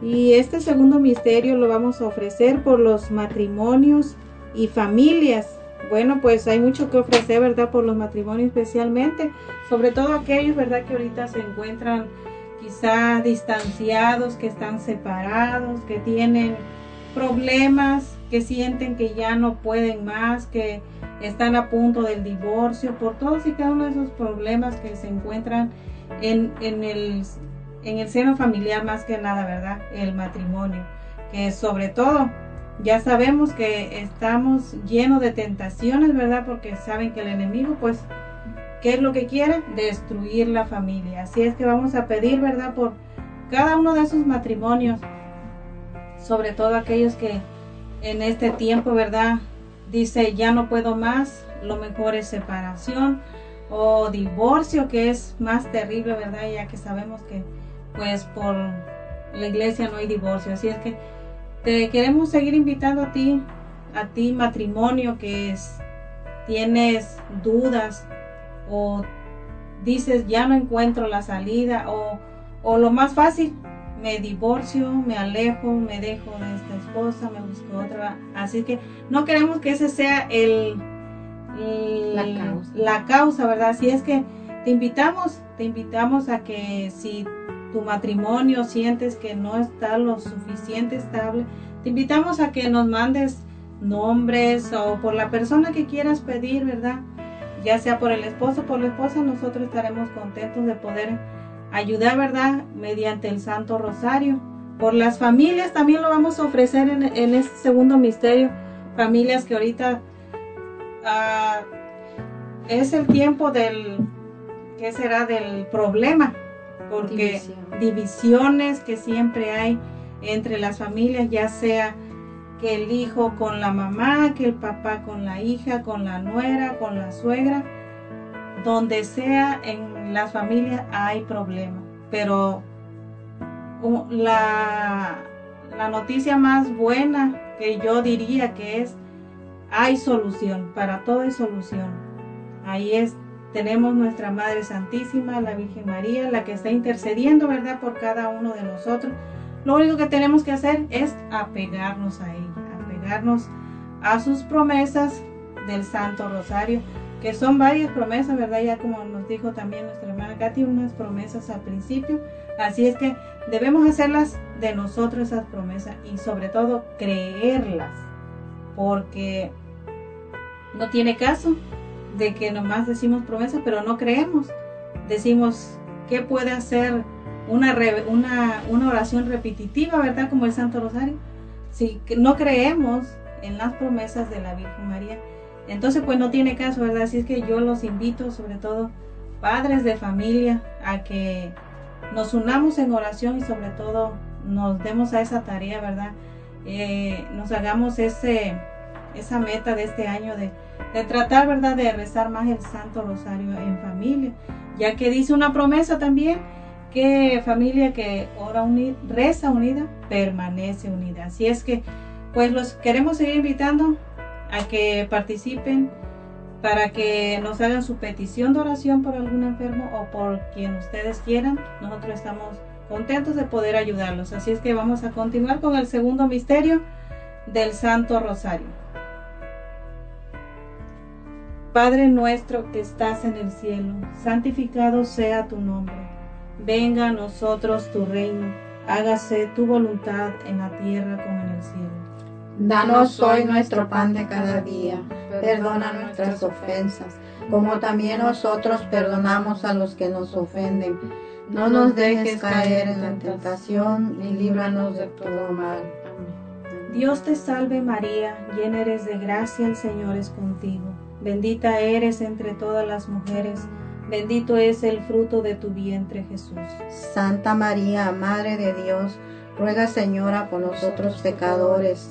Y este segundo misterio lo vamos a ofrecer por los matrimonios y familias. Bueno, pues hay mucho que ofrecer, ¿verdad? Por los matrimonios especialmente, sobre todo aquellos, ¿verdad? Que ahorita se encuentran quizá distanciados, que están separados, que tienen problemas, que sienten que ya no pueden más, que están a punto del divorcio, por todos y cada uno de esos problemas que se encuentran en, el en el seno familiar más que nada, ¿verdad? El matrimonio, que sobre todo ya sabemos que estamos llenos de tentaciones, ¿verdad? Porque saben que el enemigo, pues, ¿qué es lo que quiere? Destruir la familia. Así es que vamos a pedir, ¿verdad? Por cada uno de esos matrimonios, sobre todo aquellos que en este tiempo, ¿verdad? Dice, ya no puedo más, lo mejor es separación o divorcio, que es más terrible, ¿verdad? Ya que sabemos que pues por la iglesia no hay divorcio. Así es que te queremos seguir invitando a ti, a ti matrimonio que es, tienes dudas o dices ya no encuentro la salida o, o lo más fácil, me divorcio, me alejo, me dejo de esta esposa, me busco otra. Así que no queremos que ese sea el, el- La causa. la causa, ¿verdad? Así es que te invitamos, te invitamos a que si tu matrimonio sientes que no está lo suficiente estable, te invitamos a que nos mandes nombres o por la persona que quieras pedir, ¿verdad? Ya sea por el esposo o por la esposa, nosotros estaremos contentos de poder ayudar, ¿verdad? Mediante el Santo Rosario. Por las familias también lo vamos a ofrecer en, en este segundo misterio. Familias que ahorita ah, es el tiempo del, ¿qué será? Del problema. Porque División. divisiones que siempre hay entre las familias, ya sea que el hijo con la mamá, que el papá con la hija, con la nuera, con la suegra, donde sea en las familias hay problemas. Pero la, la noticia más buena que yo diría que es, hay solución, para todo hay solución. Ahí es, tenemos nuestra Madre Santísima, la Virgen María, la que está intercediendo, ¿verdad?, por cada uno de nosotros. Lo único que tenemos que hacer es apegarnos a ella, apegarnos a sus promesas del Santo Rosario, que son varias promesas, ¿verdad? Ya como nos dijo también nuestra hermana Katy, unas promesas al principio. Así es que debemos hacerlas de nosotros esas promesas y sobre todo creerlas, porque no tiene caso de que nomás decimos promesas, pero no creemos. Decimos, ¿qué puede hacer una, una, una oración repetitiva, verdad? Como el Santo Rosario. Si no creemos en las promesas de la Virgen María, entonces pues no tiene caso, ¿verdad? Así es que yo los invito, sobre todo padres de familia, a que nos unamos en oración y sobre todo nos demos a esa tarea, ¿verdad? Eh, nos hagamos ese, esa meta de este año de, de tratar, ¿verdad?, de rezar más el Santo Rosario en familia, ya que dice una promesa también que familia que ora unida, reza unida, permanece unida. Así es que, pues los queremos seguir invitando a que participen para que nos hagan su petición de oración por algún enfermo o por quien ustedes quieran. Nosotros estamos contentos de poder ayudarlos. Así es que vamos a continuar con el segundo misterio del Santo Rosario. Padre nuestro que estás en el cielo, santificado sea tu nombre. Venga a nosotros tu reino, hágase tu voluntad en la tierra como en el cielo. Danos hoy nuestro pan de cada día, perdona nuestras ofensas, como también nosotros perdonamos a los que nos ofenden. No nos dejes caer en la tentación y líbranos de todo mal. Dios te salve María, llena eres de gracia, el Señor es contigo. Bendita eres entre todas las mujeres, bendito es el fruto de tu vientre Jesús. Santa María, Madre de Dios, ruega Señora por nosotros pecadores,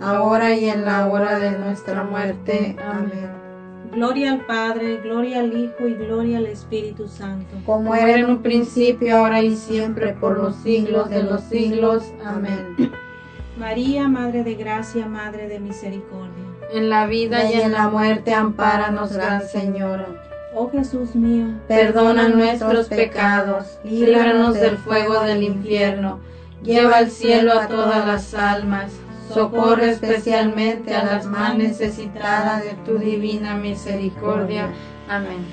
ahora y en la hora de nuestra muerte. Amén. Gloria al Padre, gloria al Hijo y gloria al Espíritu Santo. Como era en un principio, ahora y siempre, por los siglos de los siglos. Amén. María, Madre de Gracia, Madre de Misericordia. En la vida Y en la muerte, ampáranos, Gran Señora. Oh Jesús mío, Perdona nuestros pecados, líbranos del fuego del infierno, lleva al cielo a todas las almas, socorre especialmente a las más necesitadas de tu divina misericordia. Amén.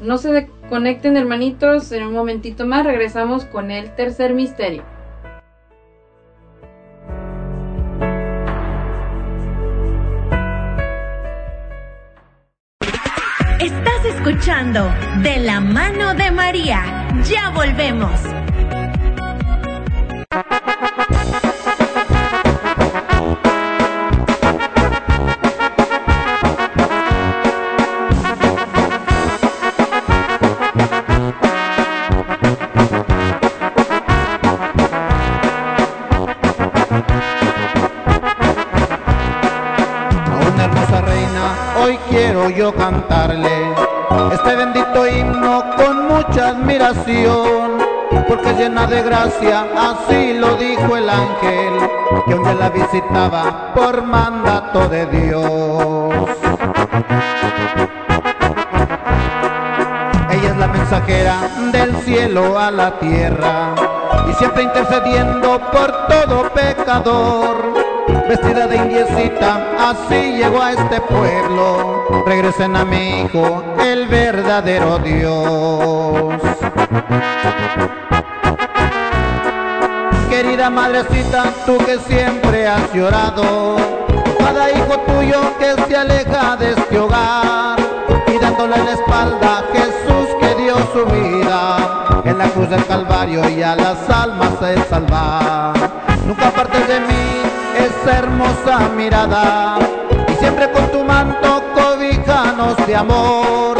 No se, de- Conecten hermanitos, en un momentito más regresamos con el tercer misterio. Estás escuchando De la mano de María. Ya volvemos. Así lo dijo el ángel, que un día la visitaba por mandato de Dios. Ella es la mensajera del cielo a la tierra y siempre intercediendo por todo pecador. Vestida de indiecita, así llegó a este pueblo. Regresen a mi hijo, el verdadero Dios. Querida madrecita, tú que siempre has llorado, cada hijo tuyo que se aleja de este hogar y dándole la espalda a Jesús que dio su vida. En la cruz del Calvario y a las almas el salvar. Nunca apartes de mí esa hermosa mirada. Y siempre con tu manto cobijanos de amor.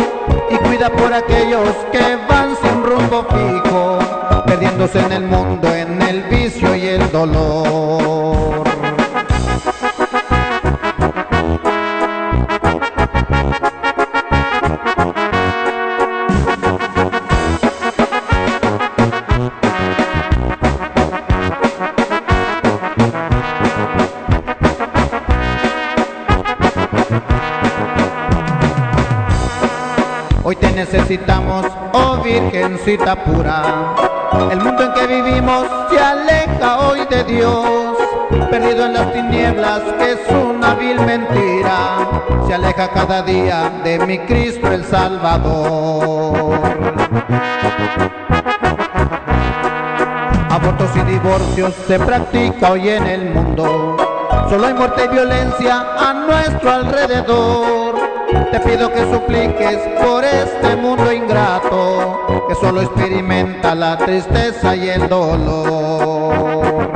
Y cuida por aquellos que van sin rumbo fijo, perdiéndose en el mundo, en el vicio y el dolor. Hoy te necesitamos, oh Virgencita pura. El mundo en que vivimos se aleja hoy de Dios, perdido en las tinieblas que es una vil mentira. Se aleja cada día de mi Cristo el Salvador. Abortos y divorcios se practica hoy en el mundo. Solo hay muerte y violencia a nuestro alrededor. Te pido que supliques por este mundo ingrato, que solo experimenta la tristeza y el dolor.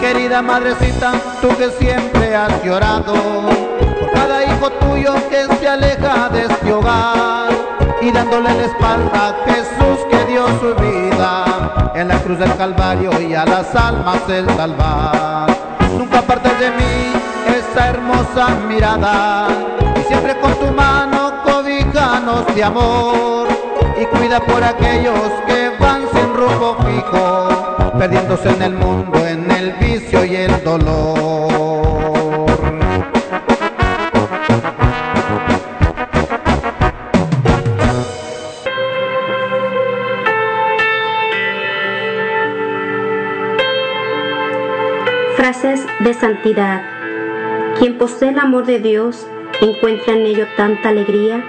Querida madrecita, tú que siempre has llorado por cada hijo tuyo que se aleja de este hogar y dándole la espalda a Jesús que dio su vida en la cruz del Calvario y a las almas el salvar. Nunca apartes de mí hermosa mirada siempre con tu mano cobijanos de amor y cuida por aquellos que van sin rumbo fijo, perdiéndose en el mundo, en el vicio y el dolor. Frases de santidad. Quien posee el amor de Dios encuentra en ello tanta alegría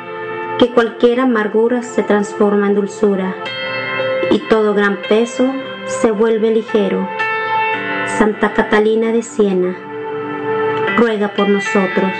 que cualquier amargura se transforma en dulzura y todo gran peso se vuelve ligero. Santa Catalina de Siena, ruega por nosotros.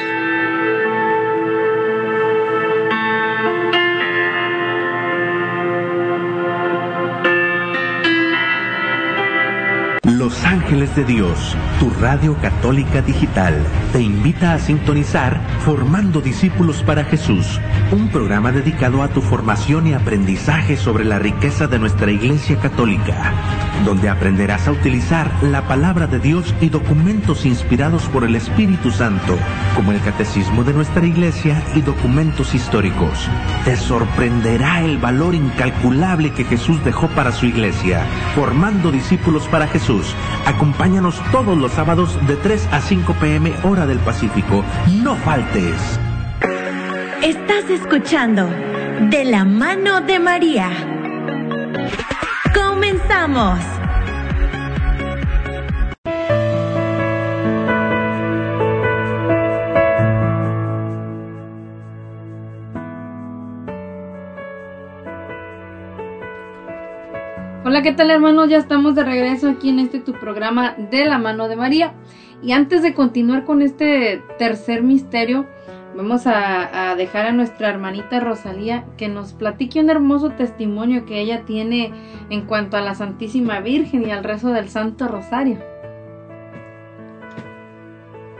De Dios, tu radio católica digital, te invita a sintonizar Formando Discípulos para Jesús, un programa dedicado a tu formación y aprendizaje sobre la riqueza de nuestra Iglesia Católica, donde aprenderás a utilizar la palabra de Dios y documentos inspirados por el Espíritu Santo, como el Catecismo de nuestra Iglesia y documentos históricos. Te sorprenderá el valor incalculable que Jesús dejó para su Iglesia, formando discípulos para Jesús. Acompáñanos todos los sábados de 3 a 5 pm hora del Pacífico. No faltes. Estás escuchando De la mano de María. Hola, ¿qué tal hermanos? Ya estamos de regreso aquí en este tu programa de la mano de María. Y antes de continuar con este tercer misterio, vamos a, dejar a nuestra hermanita Rosalía que nos platique un hermoso testimonio que ella tiene en cuanto a la Santísima Virgen y al rezo del Santo Rosario.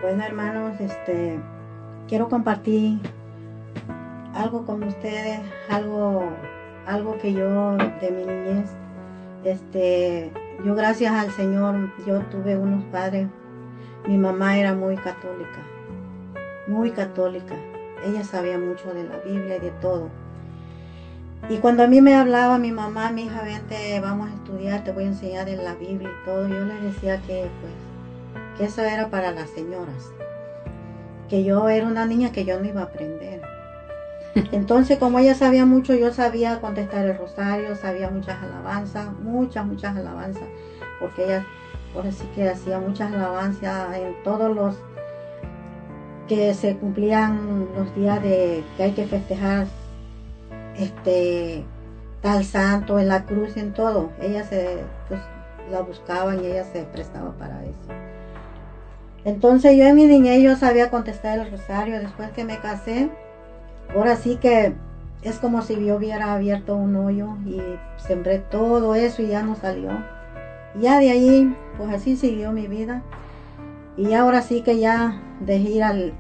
Bueno, hermanos, este quiero compartir algo con ustedes, algo algo que yo de mi niñez este yo gracias al Señor yo tuve unos padres. Mi mamá era muy católica. Muy católica. Ella sabía mucho de la Biblia y de todo. Y cuando a mí me hablaba mi mamá, mi hija, vente, vamos a estudiar, te voy a enseñar de la Biblia y todo, yo le decía que pues que eso era para las señoras que yo era una niña que yo no iba a aprender. Entonces, como ella sabía mucho, yo sabía contestar el rosario, sabía muchas alabanzas, muchas, muchas alabanzas, porque ella, por así que hacía muchas alabanzas en todos los que se cumplían los días de que hay que festejar este tal santo en la cruz en todo. Ella se pues la buscaban y ella se prestaba para eso. Entonces yo en mi niñez yo sabía contestar el rosario. Después que me casé, ahora sí que es como si yo hubiera abierto un hoyo y sembré todo eso y ya no salió. Ya de ahí, pues así siguió mi vida. Y ahora sí que ya dejé ir al,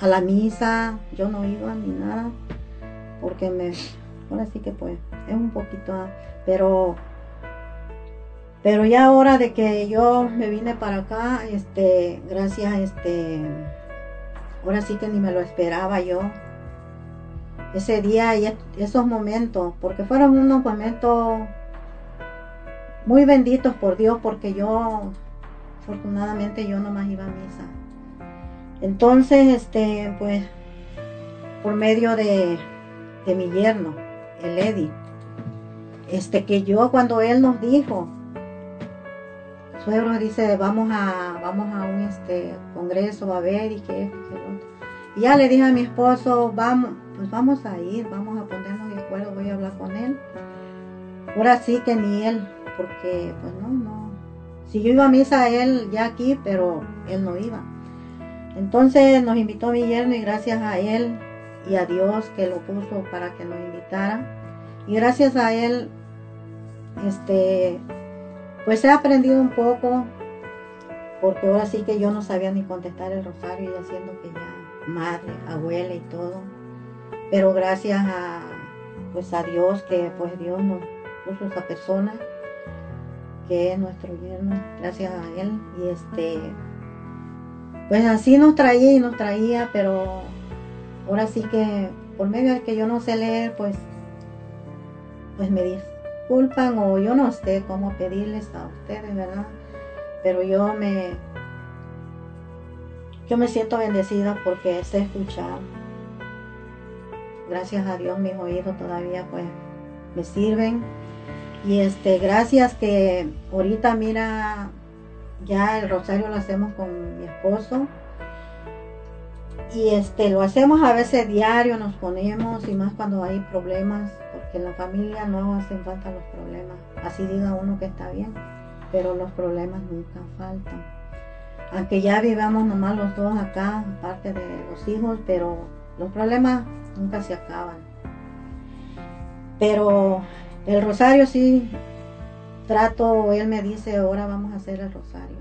a la misa, yo no iba ni nada, porque me, ahora sí que pues, es un poquito, pero pero ya ahora de que yo me vine para acá, este, gracias, este, ahora sí que ni me lo esperaba yo. Ese día y esos momentos, porque fueron unos momentos muy benditos por Dios, porque yo, afortunadamente, yo nomás iba a misa. Entonces, este, pues, por medio de, de mi yerno, el Eddie, este, que yo cuando él nos dijo, suegro dice, vamos a, vamos a un este congreso a ver y que esto y ya le dije a mi esposo, vamos, pues vamos a ir, vamos a ponernos de acuerdo, voy a hablar con él. Ahora sí que ni él, porque pues no, no. Si yo iba a misa él ya aquí, pero él no iba. Entonces nos invitó mi yerno y gracias a él y a Dios que lo puso para que nos invitara. Y gracias a él, este, pues he aprendido un poco, porque ahora sí que yo no sabía ni contestar el rosario y haciendo que ya madre, abuela y todo. Pero gracias a pues a Dios que pues Dios nos puso esa persona que es nuestro yerno, gracias a él. Y este pues así nos traía y nos traía, pero ahora sí que por medio de que yo no sé leer, pues pues me dice culpan o yo no sé cómo pedirles a ustedes, ¿verdad? Pero yo me yo me siento bendecida porque sé escuchar. Gracias a Dios mis oídos todavía pues me sirven. Y este, gracias que ahorita mira, ya el rosario lo hacemos con mi esposo. Y este, lo hacemos a veces diario, nos ponemos y más cuando hay problemas en la familia no hacen falta los problemas. Así diga uno que está bien, pero los problemas nunca faltan. Aunque ya vivamos nomás los dos acá, aparte de los hijos, pero los problemas nunca se acaban. Pero el rosario sí trato, él me dice, ahora vamos a hacer el rosario.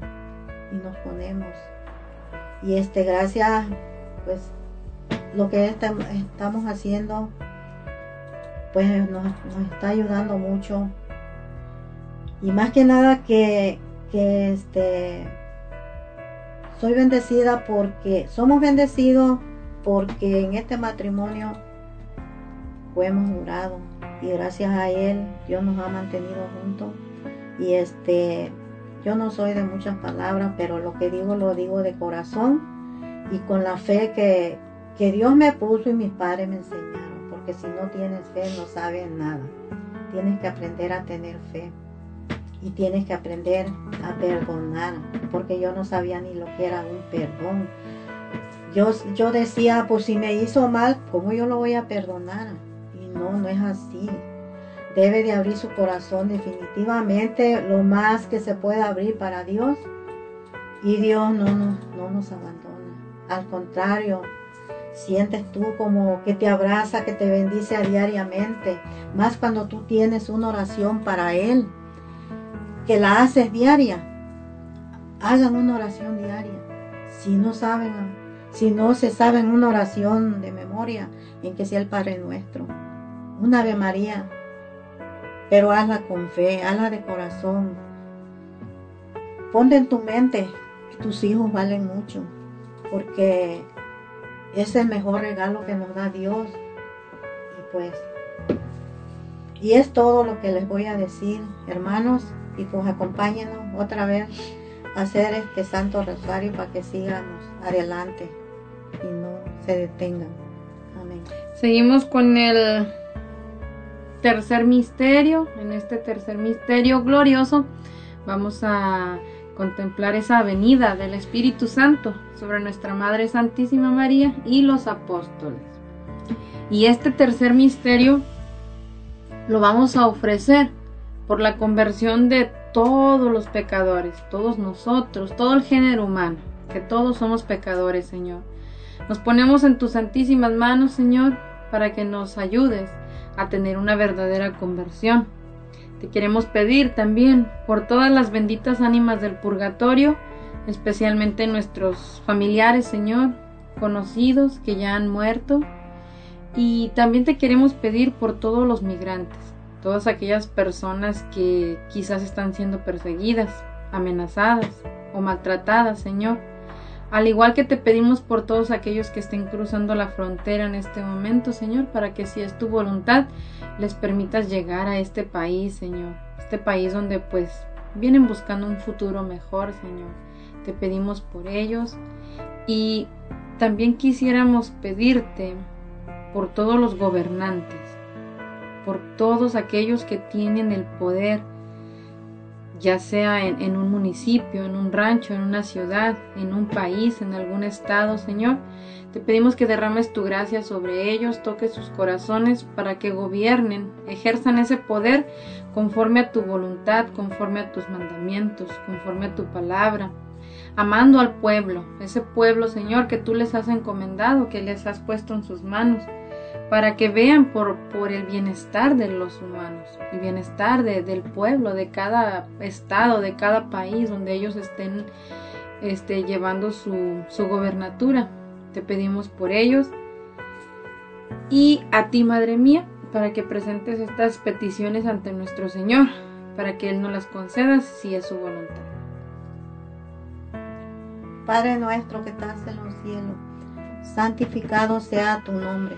Y nos ponemos. Y este, gracias, pues lo que estamos haciendo pues nos, está ayudando mucho. Y más que nada que, que este, soy bendecida porque somos bendecidos porque en este matrimonio hemos jurado y gracias a él Dios nos ha mantenido juntos y este yo no soy de muchas palabras pero lo que digo lo digo de corazón y con la fe que, que Dios me puso y mis padres me enseñaron porque si no tienes fe no sabes nada. Tienes que aprender a tener fe y tienes que aprender a perdonar, porque yo no sabía ni lo que era un perdón. Yo, yo decía, pues si me hizo mal, ¿cómo yo lo voy a perdonar? No, no es así. debe de abrir su corazón definitivamente lo más que se pueda abrir para Dios. Y Dios no nos, no nos abandona. Al contrario, sientes tú como que te abraza, que te bendice diariamente. Más cuando tú tienes una oración para Él, que la haces diaria. Hagan una oración diaria. Si no saben, si no se saben una oración de memoria, en que sea el Padre Nuestro, una Ave María, pero hazla con fe, hazla de corazón. Ponte en tu mente que tus hijos valen mucho, porque es el mejor regalo que nos da Dios. Y pues, y es todo lo que les voy a decir, hermanos, y pues acompáñenos otra vez a hacer este Santo Rosario para que sigamos adelante y no se detengan. Amén. Seguimos con el tercer misterio. En este tercer misterio glorioso vamos a contemplar esa venida del Espíritu Santo sobre nuestra Madre Santísima María y los apóstoles. Y este tercer misterio lo vamos a ofrecer por la conversión de todos los pecadores, todos nosotros, todo el género humano, que todos somos pecadores, Señor. Nos ponemos en tus santísimas manos, Señor, para que nos ayudes a tener una verdadera conversión. Te queremos pedir también por todas las benditas ánimas del purgatorio, especialmente nuestros familiares, Señor, conocidos que ya han muerto. Y también te queremos pedir por todos los migrantes, todas aquellas personas que quizás están siendo perseguidas, amenazadas o maltratadas, Señor. Al igual que te pedimos por todos aquellos que estén cruzando la frontera en este momento, Señor, para que si es tu voluntad, les permitas llegar a este país, Señor. Este país donde pues vienen buscando un futuro mejor, Señor. Te pedimos por ellos y también quisiéramos pedirte por todos los gobernantes, por todos aquellos que tienen el poder, ya sea en, un municipio, en un rancho, en una ciudad, en un país, en algún estado, Señor. Te pedimos que derrames tu gracia sobre ellos, toques sus corazones para que gobiernen, ejerzan ese poder conforme a tu voluntad, conforme a tus mandamientos, conforme a tu palabra, amando al pueblo, ese pueblo, Señor, que tú les has encomendado, que les has puesto en sus manos para que vean por, por el bienestar de los humanos, el bienestar de, del pueblo, de cada estado, de cada país donde ellos estén este, llevando su, su gobernatura. Te pedimos por ellos y a ti, Madre mía, para que presentes estas peticiones ante nuestro Señor, para que Él nos las conceda si es su voluntad. Padre nuestro que estás en los cielos, santificado sea tu nombre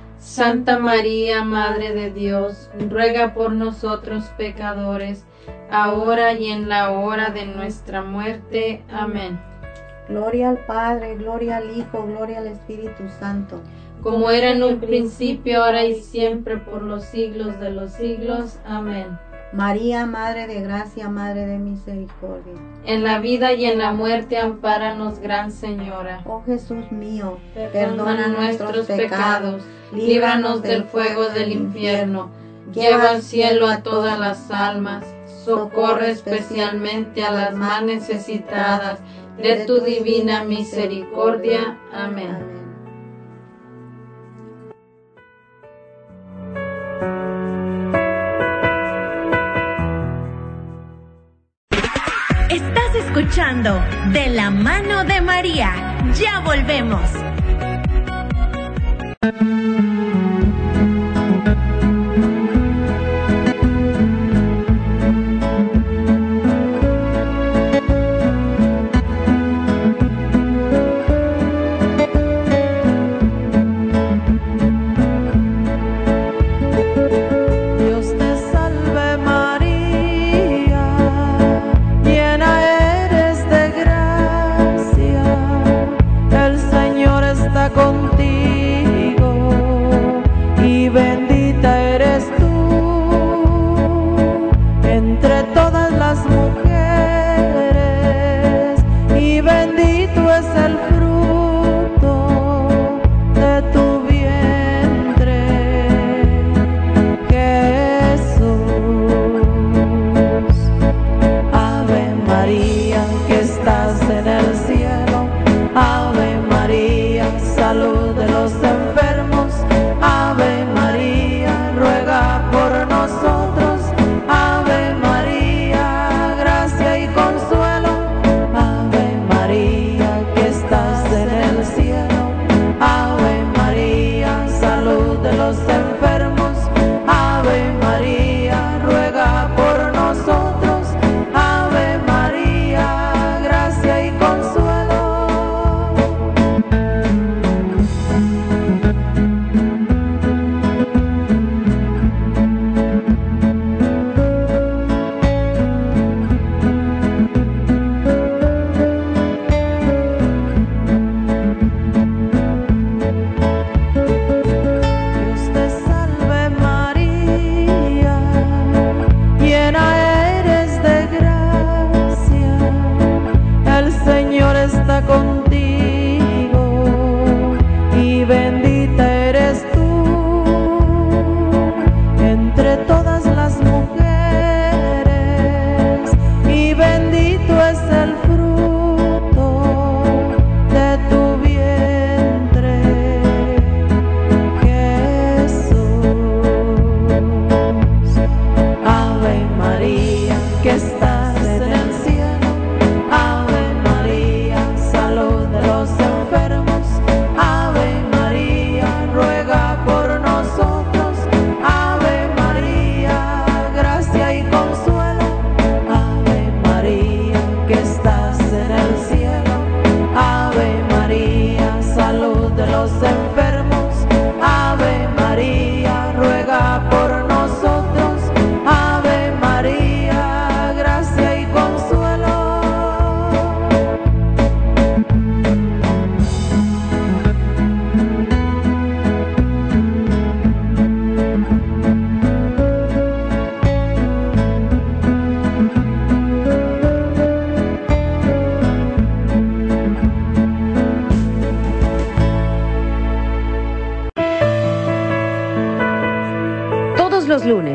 Santa María, Madre de Dios, ruega por nosotros pecadores, ahora y en la hora de nuestra muerte. Amén. Gloria al Padre, gloria al Hijo, gloria al Espíritu Santo. Como era en un principio, ahora y siempre, por los siglos de los siglos. Amén. María, Madre de Gracia, Madre de Misericordia. En la vida y en la muerte, ampáranos, Gran Señora. Oh Jesús mío, Perdona nuestros pecados, líbranos del fuego del infierno, lleva al cielo a todas las almas, socorre especialmente a las más necesitadas de tu divina misericordia. Amén. De la mano de María. Ya volvemos.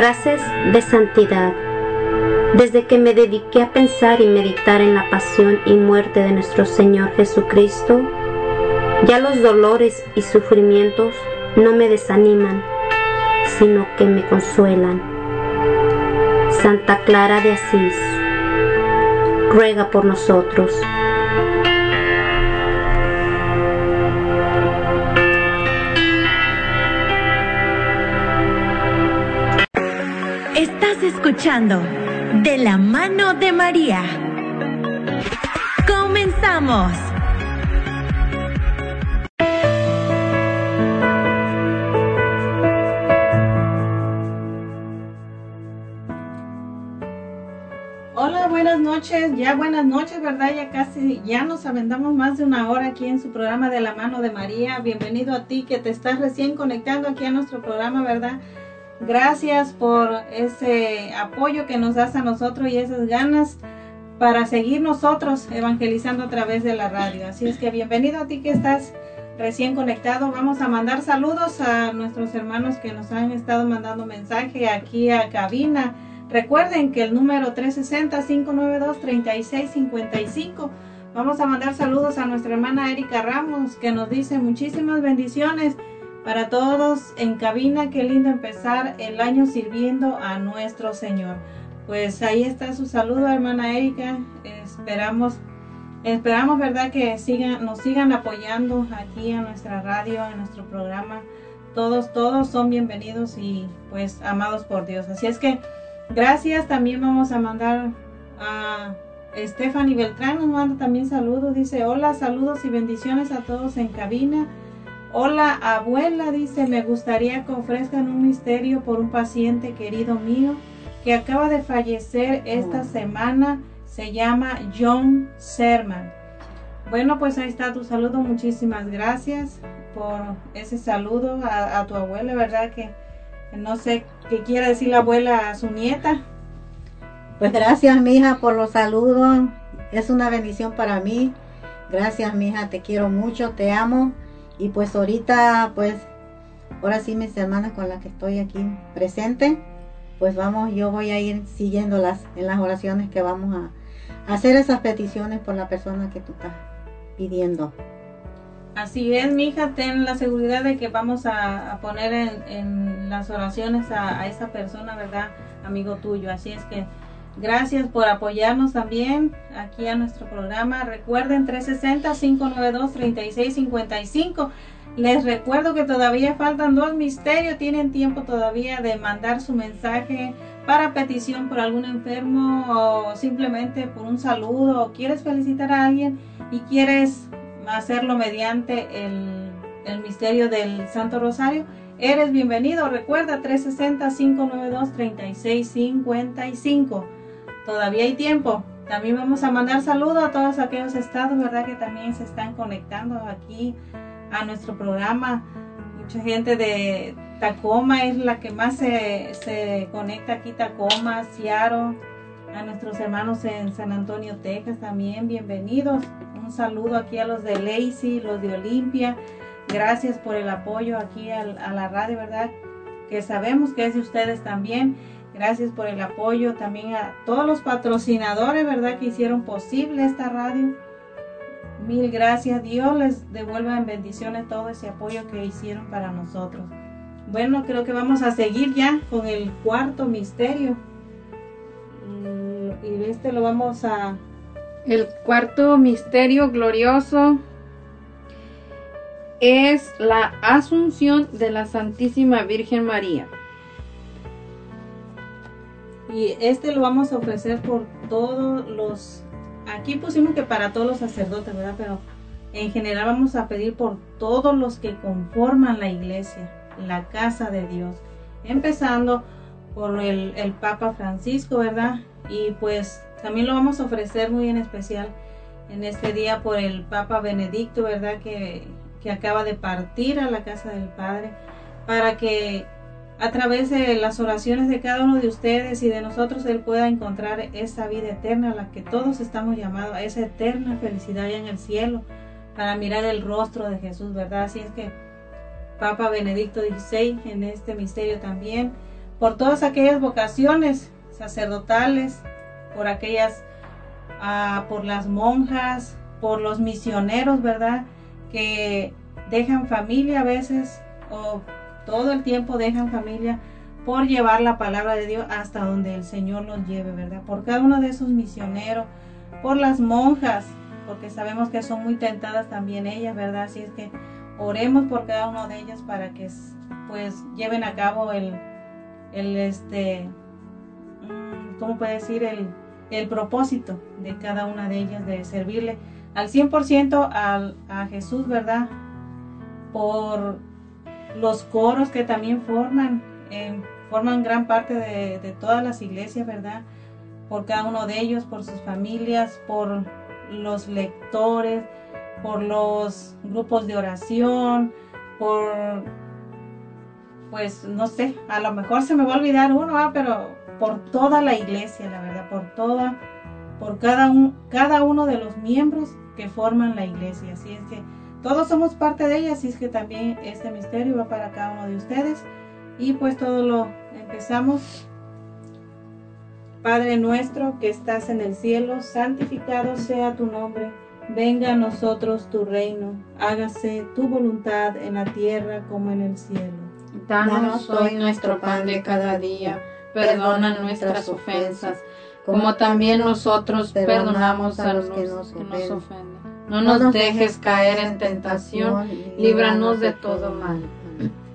Frases de santidad. Desde que me dediqué a pensar y meditar en la pasión y muerte de nuestro Señor Jesucristo, ya los dolores y sufrimientos no me desaniman, sino que me consuelan. Santa Clara de Asís, ruega por nosotros. De la mano de María. Comenzamos. Hola, buenas noches, ya buenas noches, ¿verdad? Ya casi, ya nos aventamos más de una hora aquí en su programa de la mano de María. Bienvenido a ti que te estás recién conectando aquí a nuestro programa, ¿verdad? Gracias por ese apoyo que nos das a nosotros y esas ganas para seguir nosotros evangelizando a través de la radio. Así es que bienvenido a ti que estás recién conectado. Vamos a mandar saludos a nuestros hermanos que nos han estado mandando mensaje aquí a cabina. Recuerden que el número 360-592-3655. Vamos a mandar saludos a nuestra hermana Erika Ramos que nos dice muchísimas bendiciones para todos en cabina. Qué lindo empezar el año sirviendo a nuestro Señor. Pues ahí está su saludo, hermana Erika. Esperamos, esperamos, verdad, que sigan, nos sigan apoyando aquí en nuestra radio, en nuestro programa. Todos, todos son bienvenidos y pues amados por Dios. Así es que gracias. También vamos a mandar a Stephanie Beltrán. Nos manda también saludos. Dice, hola, saludos y bendiciones a todos en cabina. Hola abuela, dice, me gustaría que ofrezcan un misterio por un paciente querido mío que acaba de fallecer esta semana. Se llama John Serman. Bueno, pues ahí está tu saludo. Muchísimas gracias por ese saludo a, a tu abuela, ¿verdad? Que no sé qué quiere decir la abuela a su nieta. Pues gracias, mija, por los saludos. Es una bendición para mí. Gracias, mija, te quiero mucho, te amo. Y pues ahorita, pues, ahora sí mis hermanas con las que estoy aquí presente, pues vamos, yo voy a ir siguiéndolas en las oraciones que vamos a, hacer esas peticiones por la persona que tú estás pidiendo. Así es, mija, ten la seguridad de que vamos a, poner en, en, las oraciones a, a, esa persona, ¿verdad? Amigo tuyo. Así es que gracias por apoyarnos también aquí a nuestro programa. Recuerden 360-592-3655. Les recuerdo que todavía faltan dos misterios. Tienen tiempo todavía de mandar su mensaje para petición por algún enfermo o simplemente por un saludo o quieres felicitar a alguien y quieres hacerlo mediante el, el misterio del Santo Rosario, eres bienvenido. Recuerda 360-592-3655. Todavía hay tiempo. También vamos a mandar saludos a todos aquellos estados, ¿verdad? Que también se están conectando aquí a nuestro programa. Mucha gente de Tacoma es la que más se, se conecta aquí, Tacoma, Seattle. A nuestros hermanos en San Antonio, Texas también, bienvenidos. Un saludo aquí a los de Lacey, los de Olimpia. Gracias por el apoyo aquí a, a la radio, ¿verdad? Que sabemos que es de ustedes también. Gracias por el apoyo también a todos los patrocinadores, ¿verdad? Que hicieron posible esta radio. Mil gracias. Dios les devuelva en bendiciones todo ese apoyo que hicieron para nosotros. Bueno, creo que vamos a seguir ya con el cuarto misterio. Y este lo vamos a... El cuarto misterio glorioso es la asunción de la Santísima Virgen María. Y este lo vamos a ofrecer por todos los... Aquí pusimos que para todos los sacerdotes, ¿verdad? Pero en general vamos a pedir por todos los que conforman la iglesia, la casa de Dios. Empezando por el, Papa Francisco, ¿verdad? Y pues también lo vamos a ofrecer muy en especial en este día por el Papa Benedicto, ¿verdad? Que, que acaba de partir a la casa del Padre, para que a través de las oraciones de cada uno de ustedes y de nosotros Él pueda encontrar esa vida eterna a la que todos estamos llamados, a esa eterna felicidad allá en el cielo, para mirar el rostro de Jesús, ¿verdad? Así es que Papa Benedicto XVI en este misterio también, por todas aquellas vocaciones sacerdotales, por aquellas, ah, por las monjas, por los misioneros, ¿verdad? Que dejan familia a veces o todo el tiempo dejan familia por llevar la palabra de Dios hasta donde el Señor los lleve, ¿verdad? Por cada uno de esos misioneros, por las monjas, porque sabemos que son muy tentadas también ellas, ¿verdad? Así es que oremos por cada uno de ellas para que pues lleven a cabo el, el este, mm, ¿cómo puede decir? El, el propósito de cada una de ellas de servirle al 100% al, a Jesús, ¿verdad? Por los coros que también forman, eh, forman gran parte de, de, todas las iglesias, ¿verdad? Por cada uno de ellos, por sus familias, por los lectores, por los grupos de oración, por, pues no sé, a lo mejor se me va a olvidar uno, ¿ah? pero por toda la iglesia, la verdad, por toda, por cada, un, cada uno de los miembros que forman la iglesia. Así es que todos somos parte de ella, así es que también este misterio va para cada uno de ustedes. Y pues todo lo empezamos. Padre nuestro que estás en el cielo, santificado sea tu nombre. Venga a nosotros tu reino. Hágase tu voluntad en la tierra como en el cielo. Danos hoy nuestro pan de cada día. Perdona nuestras ofensas, como también nosotros perdonamos a los que nos ofenden no nos dejes caer en tentación, líbranos de todo mal.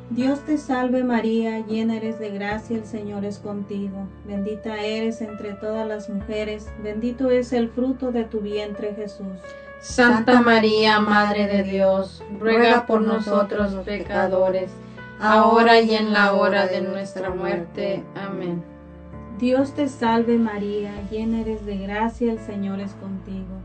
Dios te salve María, llena eres de gracia, el Señor es contigo. Bendita eres entre todas las mujeres, bendito es el fruto de tu vientre Jesús. Santa María, Madre de Dios, ruega por nosotros los pecadores, ahora y en la hora de nuestra muerte. Amén. Dios te salve María, llena eres de gracia, el Señor es contigo.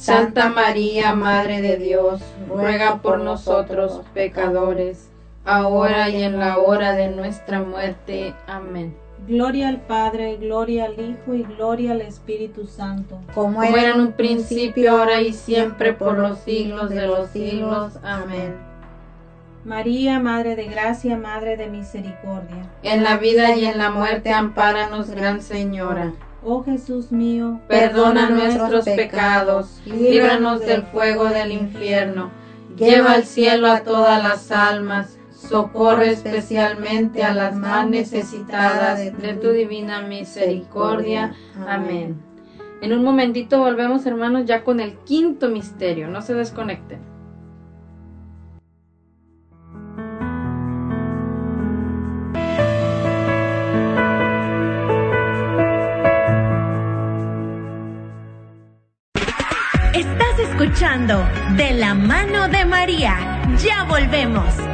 Santa María, Madre de Dios, ruega por nosotros pecadores, ahora y en la hora de nuestra muerte. Amén. Gloria al Padre, gloria al Hijo y gloria al Espíritu Santo. Como era en un principio, ahora y siempre, por los siglos de los siglos. Amén. María, Madre de Gracia, Madre de Misericordia. En la vida y en la muerte, ampáranos, Gran Señora. Oh Jesús mío, Perdona nuestros pecados, líbranos del fuego del infierno, lleva al cielo a todas las almas, socorre especialmente a las más necesitadas de tu divina misericordia. Amén. En un momentito volvemos hermanos ya con el quinto misterio, no se desconecten. De la mano de María. Ya volvemos.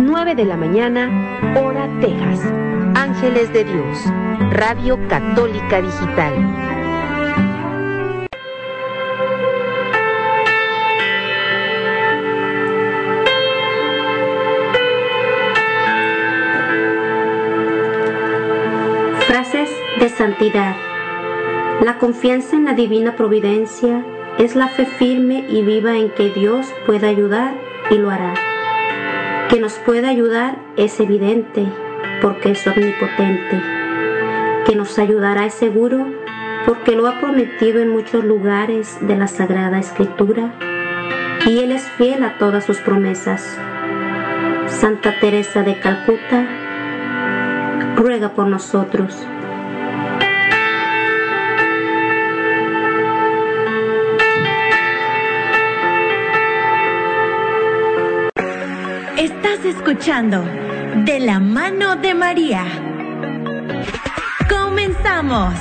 9 de la mañana, hora Texas. Ángeles de Dios, Radio Católica Digital. Frases de santidad. La confianza en la divina providencia es la fe firme y viva en que Dios puede ayudar y lo hará. Que nos puede ayudar es evidente porque es omnipotente. Que nos ayudará es seguro porque lo ha prometido en muchos lugares de la Sagrada Escritura y Él es fiel a todas sus promesas. Santa Teresa de Calcuta, ruega por nosotros. Escuchando De la mano de María. Comenzamos.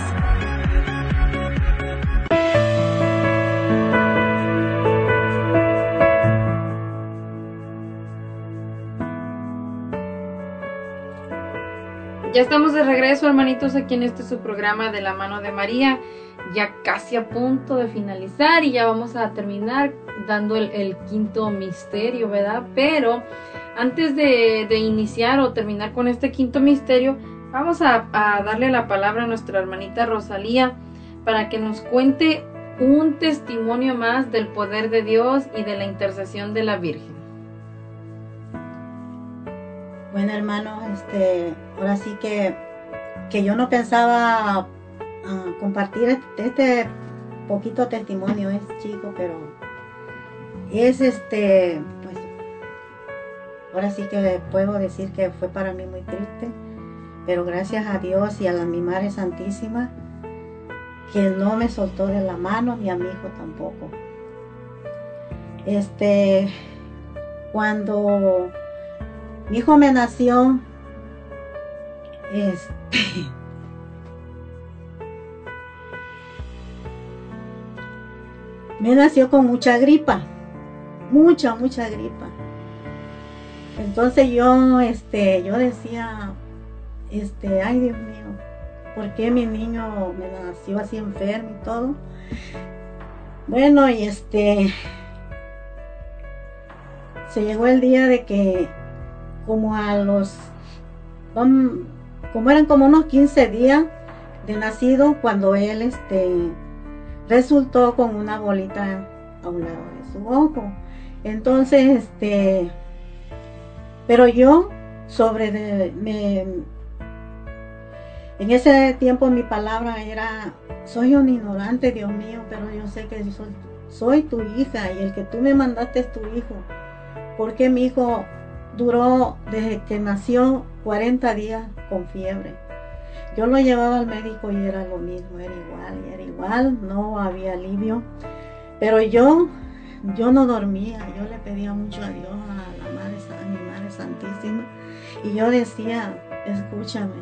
Ya estamos de regreso, hermanitos, aquí en este su programa de la mano de María. Ya casi a punto de finalizar y ya vamos a terminar dando el, el quinto misterio, ¿verdad? Pero antes de, iniciar o terminar con este quinto misterio, vamos a, darle la palabra a nuestra hermanita Rosalía para que nos cuente un testimonio más del poder de Dios y de la intercesión de la Virgen. Bueno, hermano, este, ahora sí que, que yo no pensaba ah, compartir este, poquito testimonio, es chico, pero es este, ahora sí que puedo decir que fue para mí muy triste, pero gracias a Dios y a la mi Madre Santísima, que no me soltó de la mano ni a mi hijo tampoco. Este, cuando mi hijo me nació, este, me nació con mucha gripa, mucha, mucha gripa. Entonces yo, este, yo decía, este, ay Dios mío, ¿por qué mi niño me nació así enfermo y todo? Bueno, y este, se llegó el día de que como a los, um, como eran como unos 15 días de nacido, cuando él este, resultó con una bolita a un lado de su ojo. Entonces, este, pero yo sobre de, me, en ese tiempo mi palabra era, soy un ignorante, Dios mío, pero yo sé que soy, soy tu hija y el que tú me mandaste es tu hijo. Porque mi hijo duró desde que nació 40 días con fiebre. Yo lo llevaba al médico y era lo mismo, era igual, era igual, no había alivio. Pero yo, yo no dormía, yo le pedía mucho a Dios, a la Madre, a mi Santísima, y yo decía, escúchame,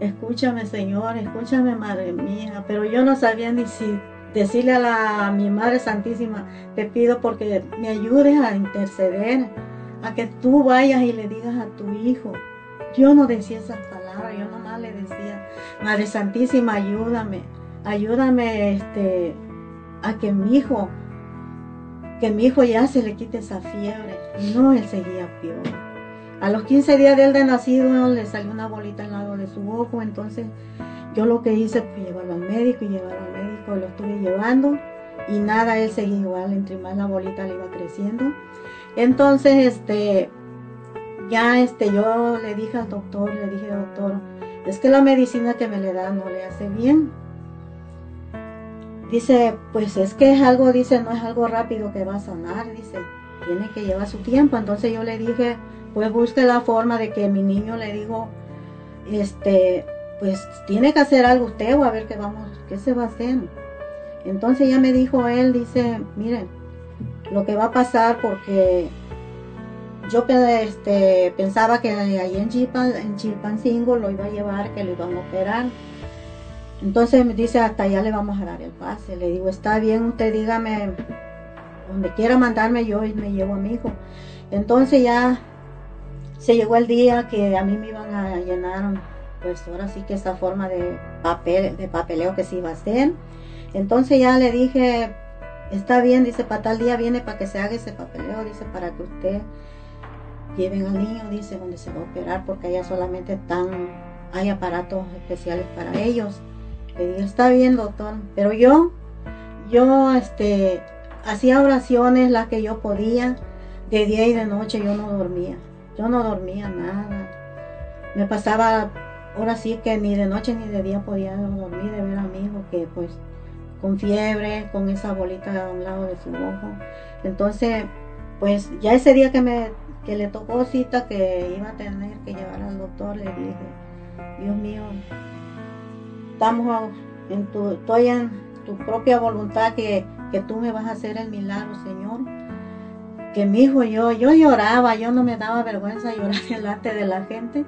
escúchame Señor, escúchame Madre mía, pero yo no sabía ni si decirle a, la, a mi Madre Santísima, te pido porque me ayudes a interceder, a que tú vayas y le digas a tu hijo. Yo no decía esas palabras, yo nomás le decía, Madre Santísima, ayúdame, ayúdame este, a que mi hijo, que mi hijo ya se le quite esa fiebre. No, él seguía peor. A los 15 días de él de nacido le salió una bolita al lado de su ojo, entonces yo lo que hice fue llevarlo al médico y llevarlo al médico, lo estuve llevando y nada, él seguía igual, entre más la bolita le iba creciendo. Entonces, este, ya este, yo le dije al doctor, le dije, doctor, es que la medicina que me le da no le hace bien. Dice, pues es que es algo, dice, no es algo rápido que va a sanar, dice. Tiene que llevar su tiempo. Entonces yo le dije, pues busque la forma de que mi niño le digo, este, pues tiene que hacer algo usted o a ver qué vamos, qué se va a hacer. Entonces ya me dijo él, dice, mire, lo que va a pasar porque yo este, pensaba que ahí en, Chilpan, en Chilpancingo lo iba a llevar, que lo iban a operar. Entonces me dice, hasta allá le vamos a dar el pase. Le digo, está bien, usted dígame, donde quiera mandarme yo y me llevo a mi hijo. Entonces ya se llegó el día que a mí me iban a llenar, pues ahora sí que esa forma de papel, de papeleo que se iba a hacer. Entonces ya le dije, está bien, dice, para tal día viene para que se haga ese papeleo, dice, para que usted lleven al niño, dice, donde se va a operar, porque allá solamente están, hay aparatos especiales para ellos. Le dije, está bien, doctor, pero yo, yo, este, hacía oraciones las que yo podía, de día y de noche yo no dormía, yo no dormía nada. Me pasaba, ahora sí que ni de noche ni de día podía dormir de ver a mi hijo que pues con fiebre, con esa bolita a un lado de su ojo. Entonces, pues ya ese día que me que le tocó cita que iba a tener que llevar al doctor, le dije, Dios mío, estamos en tu, estoy en tu propia voluntad que, que tú me vas a hacer el milagro, Señor. Que mi hijo, yo, yo lloraba, yo no me daba vergüenza llorar delante de la gente.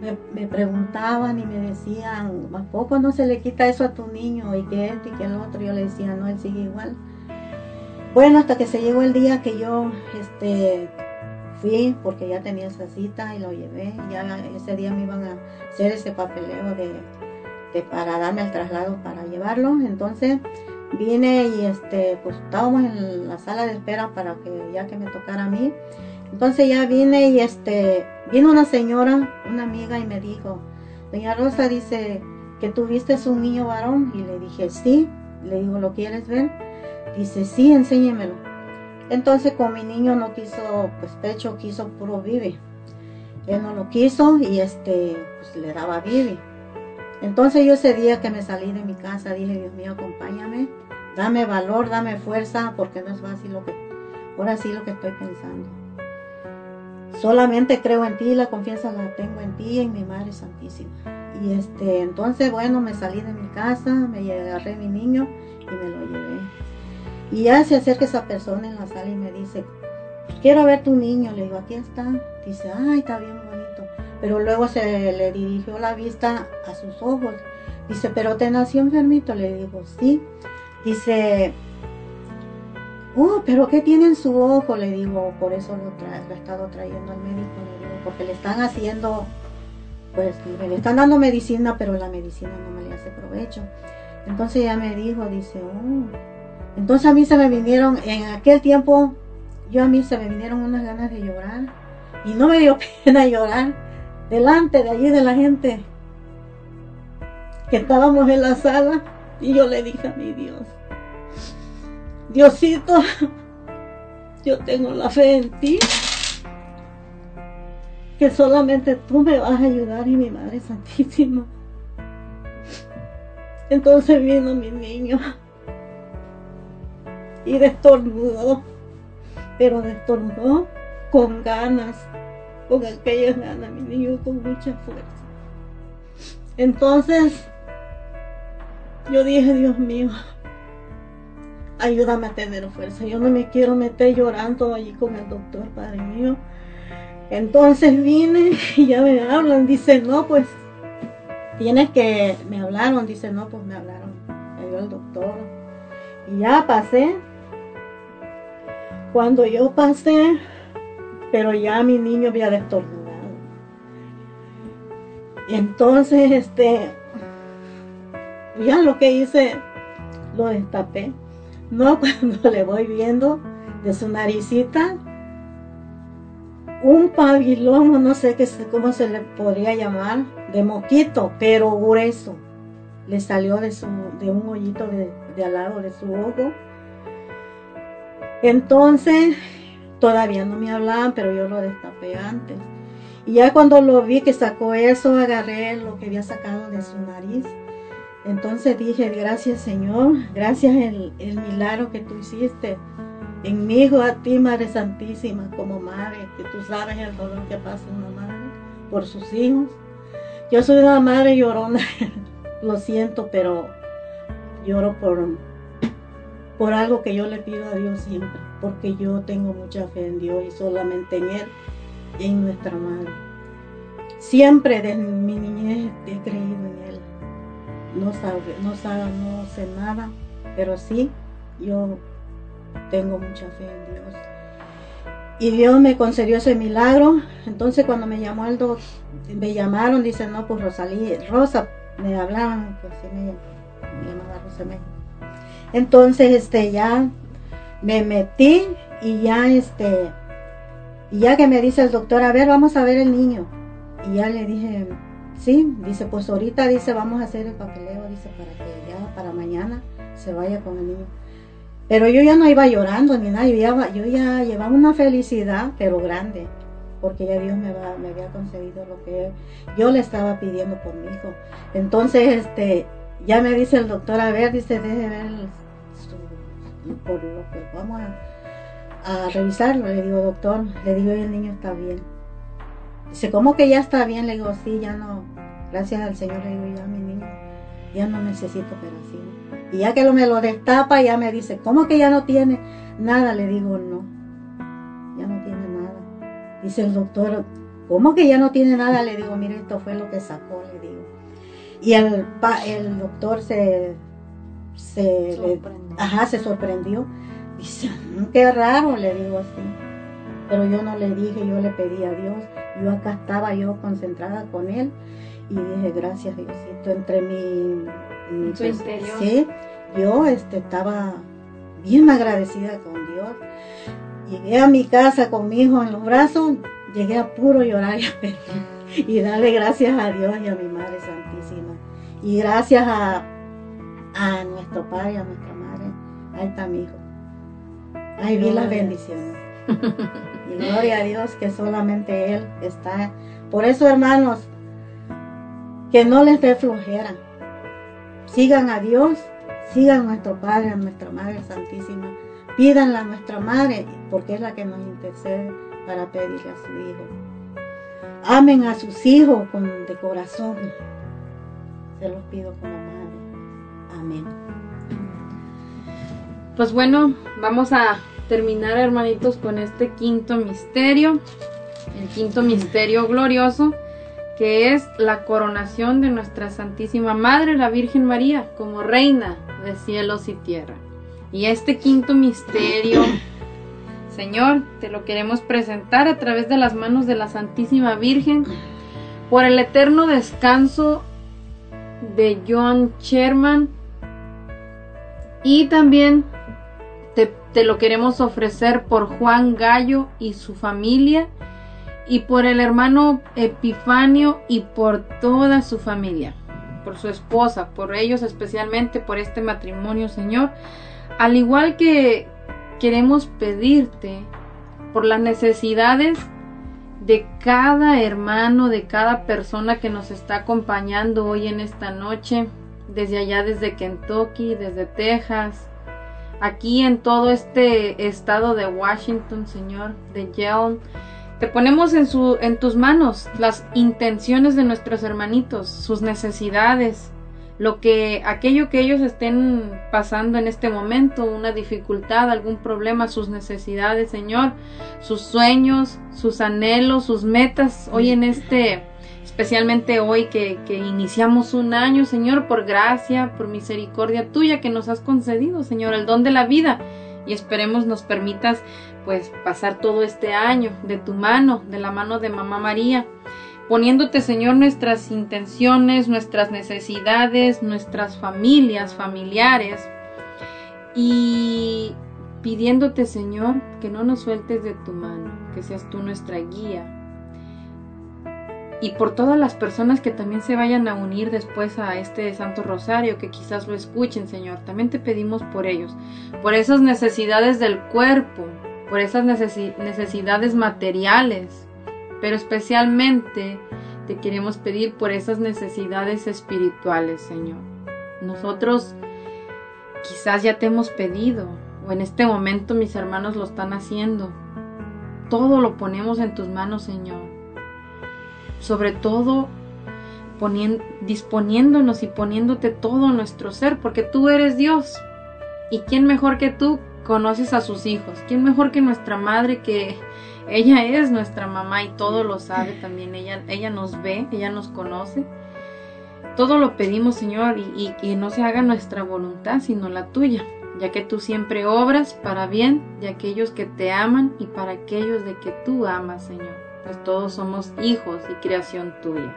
Me, preguntaban y me decían, ¿a poco no se le quita eso a tu niño? Y que este y que el otro. Yo le decía, no, él sigue igual. Bueno, hasta que se llegó el día que yo este, fui, porque ya tenía esa cita y lo llevé. Ya ese día me iban a hacer ese papeleo de, de para darme el traslado para llevarlo. Entonces vine y este, pues estábamos en la sala de espera para que ya que me tocara a mí. Entonces ya vine y este, vino una señora, una amiga y me dijo, doña Rosa dice que tuviste un niño varón y le dije sí, le digo, ¿lo quieres ver? Dice, sí, enséñemelo. Entonces con mi niño no quiso pues pecho, quiso puro bibi. Él no lo quiso y este pues le daba bibi. Entonces yo ese día que me salí de mi casa dije, Dios mío, acompáñame, dame valor, dame fuerza, porque no es fácil lo que, ahora sí lo que estoy pensando. Solamente creo en ti, la confianza la tengo en ti en mi Madre Santísima. Y este, entonces bueno, me salí de mi casa, me agarré a mi niño y me lo llevé. Y ya se acerca esa persona en la sala y me dice, quiero ver tu niño. Le digo, aquí está. Dice, ay, está bien bonito. Pero luego se le dirigió la vista a sus ojos. Dice, pero te nació enfermito. Le digo, sí. Dice, oh, pero ¿qué tiene en su ojo? Le digo, por eso lo, tra lo he estado trayendo al médico. Le digo, porque le están haciendo, pues le están dando medicina, pero la medicina no me le hace provecho. Entonces ya me dijo, dice, oh. Entonces a mí se me vinieron, en aquel tiempo, yo a mí se me vinieron unas ganas de llorar. Y no me dio pena llorar delante de allí de la gente que estábamos en la sala. Y yo le dije a mi Dios, Diosito, yo tengo la fe en ti, que solamente tú me vas a ayudar y mi Madre Santísima. Entonces vino mi niño y destornudó, pero destornudó con ganas, con aquellas ganas, mi niño con mucha fuerza. Entonces, yo dije, Dios mío, ayúdame a tener fuerza. Yo no me quiero meter llorando allí con el doctor, Padre mío. Entonces vine y ya me hablan, dice, no, pues tienes que, me hablaron, dice, no, pues me hablaron, me dio el doctor. Y ya pasé. Cuando yo pasé, pero ya mi niño había destornudado. Y entonces, este, ya lo que hice, lo destapé. No cuando le voy viendo de su naricita, un pabilón, no sé qué, cómo se le podría llamar, de moquito, pero grueso. Le salió de, su, de un hoyito de, de al lado de su ojo. Entonces, todavía no me hablaban, pero yo lo destapé antes. Y ya cuando lo vi que sacó eso, agarré lo que había sacado de su nariz. Entonces dije, gracias Señor, gracias el, milagro que tú hiciste. en mi hijo a ti, Madre Santísima, como madre, que tú sabes el dolor que pasa una madre por sus hijos. Yo soy una madre llorona, lo siento, pero lloro por, por algo que yo le pido a Dios siempre, porque yo tengo mucha fe en Dios y solamente en Él y en nuestra madre. Siempre desde mi niñez he creído en Él. No sabe, no sabe, no sé nada, pero sí, yo tengo mucha fe en Dios. Y Dios me concedió ese milagro. Entonces cuando me llamó el doctor, me llamaron, dicen, no, pues Rosalía, Rosa, me hablaban, pues sí me, me llamaba Rosa México. Entonces, este, ya me metí y ya, este, ya que me dice el doctor, a ver, vamos a ver el niño. Y ya le dije, sí, dice, pues ahorita, dice, vamos a hacer el papeleo, dice, para que ya, para mañana se vaya con el niño. Pero yo ya no iba llorando ni nada, yo ya, yo ya llevaba una felicidad, pero grande, porque ya Dios me, va- me había concedido lo que yo le estaba pidiendo por mi hijo. Entonces, este, ya me dice el doctor, a ver, dice, deje ver por lo que vamos a, revisarlo. Le digo, doctor, le digo, el niño está bien. Dice, ¿cómo que ya está bien? Le digo, sí, ya no, gracias al Señor, le digo, ya mi niño, ya no necesito operación. Y ya que lo, me lo destapa, ya me dice, ¿cómo que ya no tiene nada? Le digo, no, ya no tiene nada. Dice el doctor, ¿cómo que ya no tiene nada? Le digo, mire, esto fue lo que sacó, le digo. Y el, el doctor se, se, le- ajá, se sorprendió. Dice, "Mm, qué raro, le digo así. Pero yo no le dije, yo le pedí a Dios. Yo acá estaba yo concentrada con él y dije, gracias Diosito, entre mi... mi Su interior. Sí, yo este, estaba bien agradecida con Dios. Llegué a mi casa con mi hijo en los brazos, llegué a puro llorar y, a pedir, y darle gracias a Dios y a mi Madre Santísima. Y gracias a, a nuestro Padre a nuestra Madre. Ahí está mi hijo. Ahí vi las bendiciones. Y gloria a Dios que solamente Él está. Por eso, hermanos, que no les dé flojera. Sigan a Dios, sigan a nuestro Padre, a nuestra Madre Santísima. Pídanle a nuestra Madre, porque es la que nos intercede para pedirle a su Hijo. Amen a sus hijos con, de corazón. Se los pido como madre. Amén. Pues bueno, vamos a terminar hermanitos con este quinto misterio, el quinto misterio glorioso, que es la coronación de nuestra Santísima Madre, la Virgen María, como reina de cielos y tierra. Y este quinto misterio, Señor, te lo queremos presentar a través de las manos de la Santísima Virgen, por el eterno descanso de John Sherman y también te, lo queremos ofrecer por Juan Gallo y su familia y por el hermano Epifanio y por toda su familia, por su esposa, por ellos especialmente, por este matrimonio, Señor. Al igual que queremos pedirte por las necesidades de cada hermano, de cada persona que nos está acompañando hoy en esta noche, desde allá, desde Kentucky, desde Texas, aquí en todo este estado de Washington, Señor, de Yale. Te ponemos en, su, en tus manos las intenciones de nuestros hermanitos, sus necesidades, lo que aquello que ellos estén pasando en este momento, una dificultad, algún problema, sus necesidades, Señor, sus sueños, sus anhelos, sus metas, hoy en este, especialmente hoy que, que iniciamos un año, Señor, por gracia, por misericordia tuya que nos has concedido, Señor, el don de la vida. Y esperemos nos permitas pues pasar todo este año de tu mano, de la mano de Mamá María, poniéndote, Señor, nuestras intenciones, nuestras necesidades, nuestras familias, familiares, y pidiéndote, Señor, que no nos sueltes de tu mano, que seas tú nuestra guía. Y por todas las personas que también se vayan a unir después a este Santo Rosario, que quizás lo escuchen, Señor, también te pedimos por ellos, por esas necesidades del cuerpo, por esas necesi- necesidades materiales, pero especialmente te queremos pedir por esas necesidades espirituales, Señor. Nosotros quizás ya te hemos pedido o en este momento mis hermanos lo están haciendo. Todo lo ponemos en tus manos, Señor. Sobre todo disponiéndonos y poniéndote todo nuestro ser, porque tú eres Dios. ¿Y quién mejor que tú conoces a sus hijos? ¿Quién mejor que nuestra madre que ella es nuestra mamá y todo lo sabe también? Ella, ella nos ve, ella nos conoce. Todo lo pedimos, Señor, y, y que no se haga nuestra voluntad, sino la tuya, ya que tú siempre obras para bien de aquellos que te aman y para aquellos de que tú amas, Señor, pues todos somos hijos y creación tuya.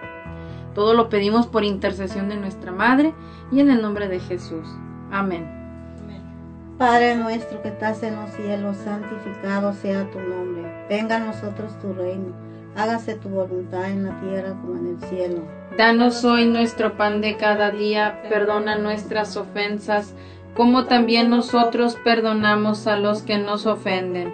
Todo lo pedimos por intercesión de nuestra Madre y en el nombre de Jesús. Amén. Padre nuestro que estás en los cielos, santificado sea tu nombre. Venga a nosotros tu reino. Hágase tu voluntad en la tierra como en el cielo. Danos hoy nuestro pan de cada día, perdona nuestras ofensas, como también nosotros perdonamos a los que nos ofenden.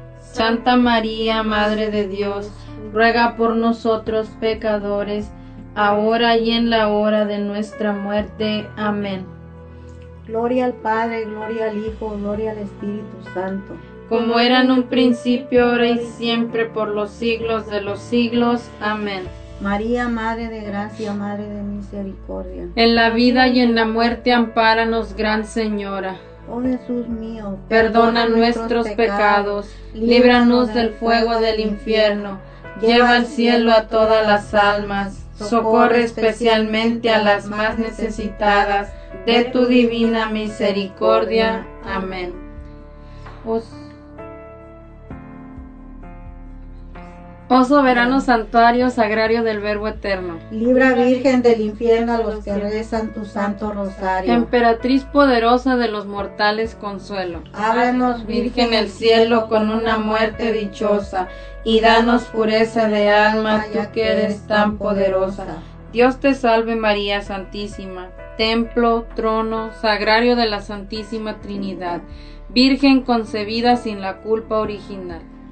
Santa María, Madre de Dios, ruega por nosotros pecadores, ahora y en la hora de nuestra muerte. Amén. Gloria al Padre, gloria al Hijo, gloria al Espíritu Santo. Como era en un principio, ahora y siempre, por los siglos de los siglos. Amén. María, Madre de Gracia, Madre de Misericordia. En la vida y en la muerte, ampáranos, Gran Señora. Oh Jesús mío, Perdona nuestros pecados, líbranos del fuego del infierno, lleva al cielo a todas las almas, socorre especialmente a las más necesitadas de tu divina misericordia. Amén. Oh soberano santuario sagrario del Verbo Eterno. Libra Virgen del infierno a los que rezan tu santo rosario. Emperatriz poderosa de los mortales consuelo. Ábrenos, Virgen el cielo con una muerte dichosa y danos pureza de alma, tú que eres tan poderosa. Dios te salve María Santísima, templo, trono, sagrario de la Santísima Trinidad, Virgen concebida sin la culpa original.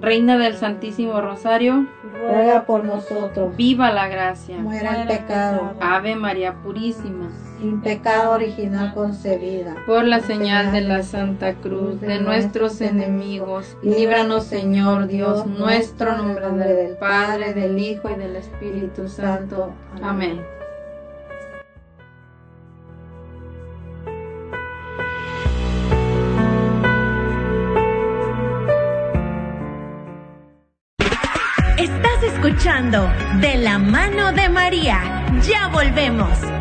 Reina del Santísimo Rosario, ruega por nosotros. viva la gracia. Muera el pecado. Ave María Purísima. Sin pecado original concebida. Por la señal de la Santa Cruz de nuestros enemigos, líbranos Señor Dios nuestro, en nombre del Padre, del Hijo y del Espíritu Santo. Amén. Escuchando De la mano de María. Ya volvemos.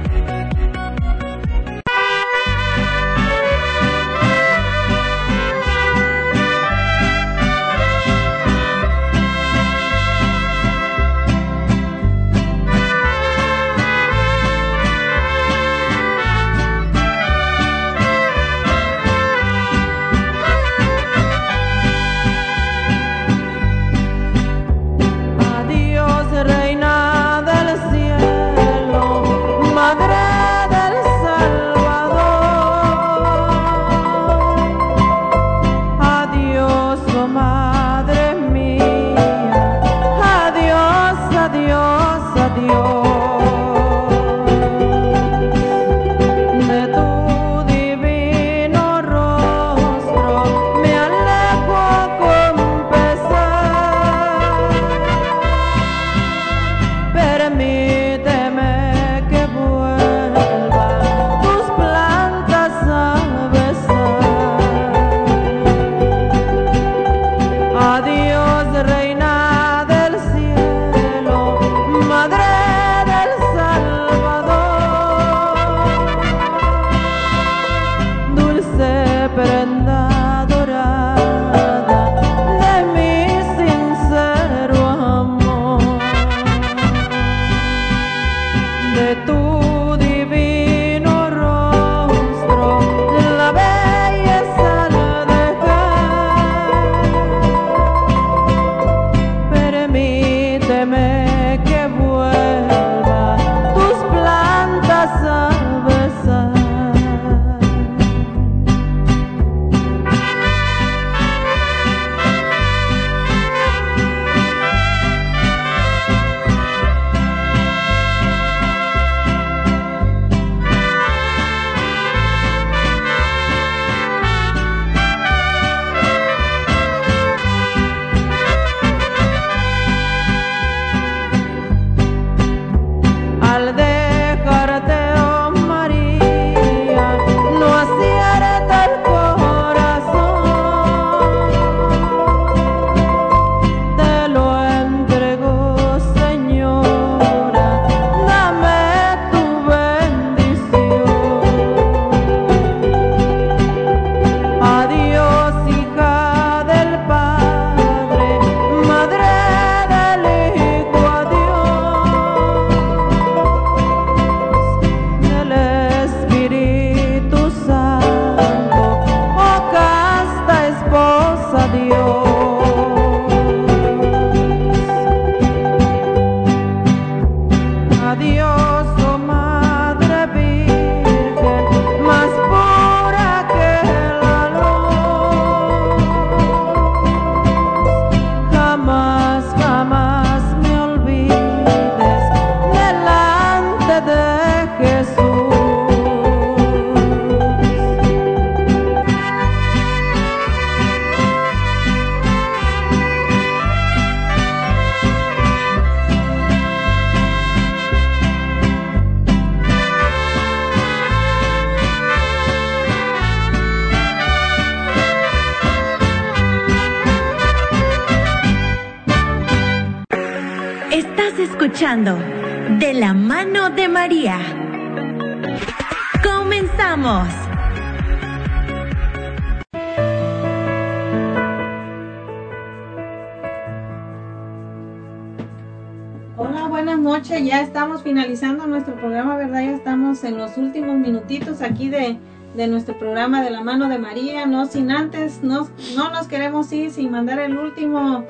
Noches. Ya estamos finalizando nuestro programa, ¿verdad? Ya estamos en los últimos minutitos aquí de, de nuestro programa de la mano de María. No sin antes, no, no nos queremos ir sin mandar el último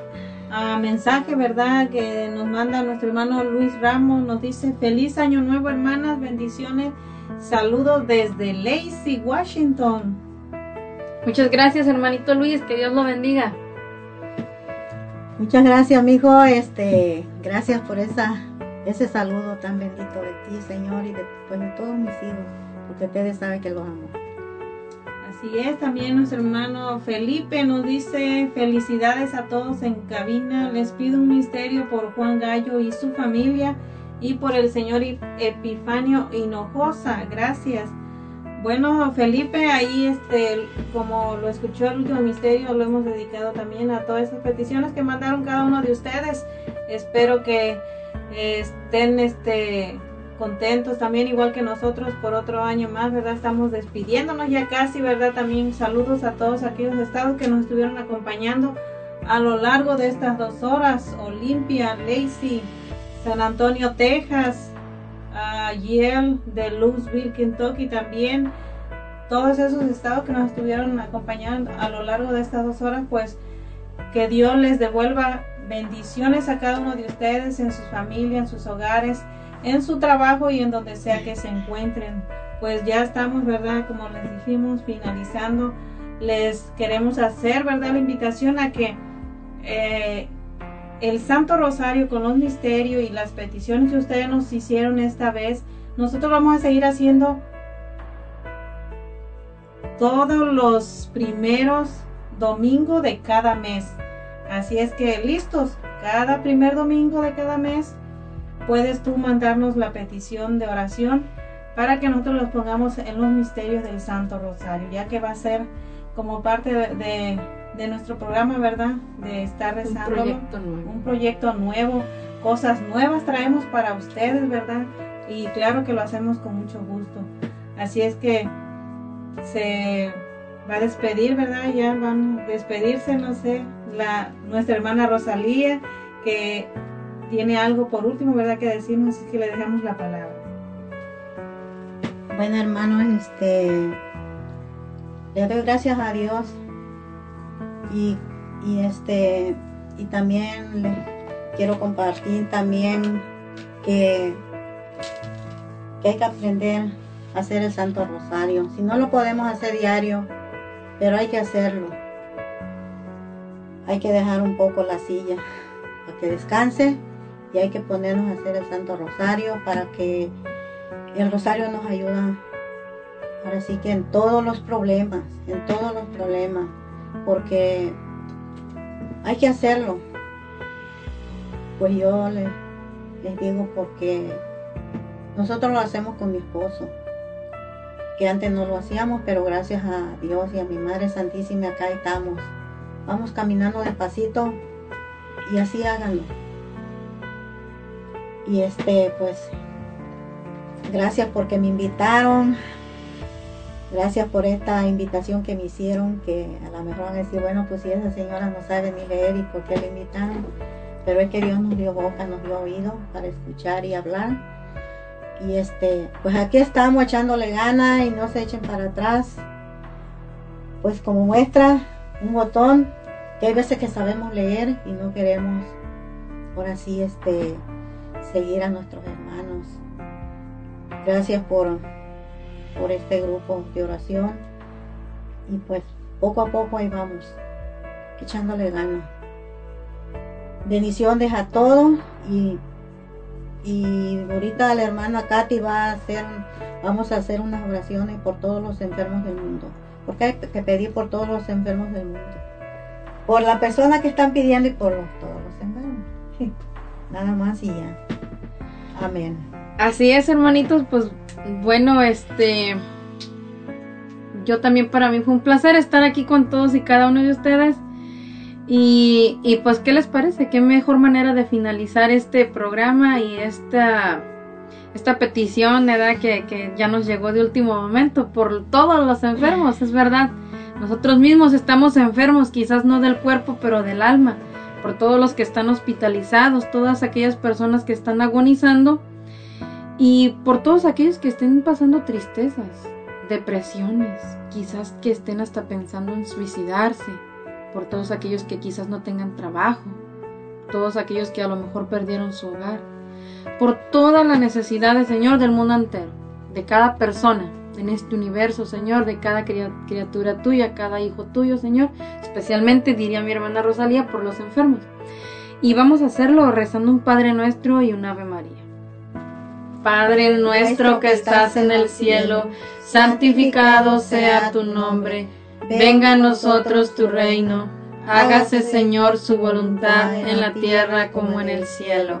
ah, mensaje, ¿verdad? Que nos manda nuestro hermano Luis Ramos. Nos dice, feliz año nuevo, hermanas, bendiciones. Saludos desde Lacey, Washington. Muchas gracias, hermanito Luis, que Dios lo bendiga. Muchas gracias, amigo. Este, gracias por esa, ese saludo tan bendito de ti, Señor, y de, pues, todos mis hijos, porque ustedes saben que los amo. Así es, también nuestro hermano Felipe nos dice felicidades a todos en cabina. Les pido un misterio por Juan Gallo y su familia y por el señor Epifanio Hinojosa. Gracias. Bueno, Felipe, ahí este, como lo escuchó el último misterio, lo hemos dedicado también a todas esas peticiones que mandaron cada uno de ustedes. Espero que estén este contentos también igual que nosotros por otro año más, ¿verdad? Estamos despidiéndonos ya casi, ¿verdad? También saludos a todos aquellos estados que nos estuvieron acompañando a lo largo de estas dos horas. Olimpia, Lacey, San Antonio, Texas, a Yale de Louisville, Kentucky también. Todos esos estados que nos estuvieron acompañando a lo largo de estas dos horas, pues que Dios les devuelva bendiciones a cada uno de ustedes en sus familias, en sus hogares, en su trabajo y en donde sea que se encuentren. Pues ya estamos, ¿verdad? Como les dijimos, finalizando. Les queremos hacer, ¿verdad? La invitación a que eh, el Santo Rosario con los misterios y las peticiones que ustedes nos hicieron esta vez, nosotros vamos a seguir haciendo todos los primeros domingos de cada mes. Así es que listos, cada primer domingo de cada mes puedes tú mandarnos la petición de oración para que nosotros los pongamos en los misterios del Santo Rosario, ya que va a ser como parte de, de, de nuestro programa, ¿verdad? De estar rezando. Un proyecto nuevo. Un proyecto nuevo, cosas nuevas traemos para ustedes, ¿verdad? Y claro que lo hacemos con mucho gusto. Así es que se va a despedir, ¿verdad? Ya van a despedirse, no sé, la, nuestra hermana Rosalía, que tiene algo por último, ¿verdad? Que decirnos, así que le dejamos la palabra. Bueno, hermano, este, le doy gracias a Dios y, y este, y también quiero compartir también que, que hay que aprender a hacer el Santo Rosario. Si no lo podemos hacer diario, pero hay que hacerlo. Hay que dejar un poco la silla para que descanse y hay que ponernos a hacer el Santo Rosario para que el Rosario nos ayuda ahora sí que en todos los problemas, en todos los problemas, porque hay que hacerlo. Pues yo les, les digo porque nosotros lo hacemos con mi esposo, que antes no lo hacíamos, pero gracias a Dios y a mi Madre Santísima acá estamos. Vamos caminando despacito y así háganlo. Y este, pues, gracias porque me invitaron. Gracias por esta invitación que me hicieron, que a lo mejor van a decir, bueno, pues si esa señora no sabe ni leer y por qué le invitaron. Pero es que Dios nos dio boca, nos dio oído para escuchar y hablar. Y este, pues aquí estamos echándole gana y no se echen para atrás. Pues como muestra un botón, que hay veces que sabemos leer y no queremos, ahora sí, este, seguir a nuestros hermanos. Gracias por, por este grupo de oración. Y pues poco a poco ahí vamos, echándole ganas. Bendiciones a todos y, y ahorita la hermana Katy va a hacer, vamos a hacer unas oraciones por todos los enfermos del mundo. Porque hay que pedir por todos los enfermos del mundo. Por la persona que están pidiendo y por todos los enfermos. Sí, Nada más y ya. Amén. Así es, hermanitos, pues bueno, este yo también para mí fue un placer estar aquí con todos y cada uno de ustedes. Y pues, ¿qué les parece? ¿Qué mejor manera de finalizar este programa y esta, esta petición, ¿verdad? Que, que ya nos llegó de último momento por todos los enfermos, es verdad. Nosotros mismos estamos enfermos, quizás no del cuerpo, pero del alma. Por todos los que están hospitalizados, todas aquellas personas que están agonizando y por todos aquellos que estén pasando tristezas, depresiones, quizás que estén hasta pensando en suicidarse, por todos aquellos que quizás no tengan trabajo, todos aquellos que a lo mejor perdieron su hogar, por todas las necesidades, Señor, del mundo entero, de cada persona en este universo, Señor, de cada cria- criatura tuya, cada hijo tuyo, Señor, especialmente diría mi hermana Rosalía por los enfermos. Y vamos a hacerlo rezando un Padre Nuestro y un Ave María. Padre nuestro que estás en el cielo, santificado sea tu nombre. Venga a nosotros tu reino. Hágase, Señor, su voluntad en la tierra como en el cielo.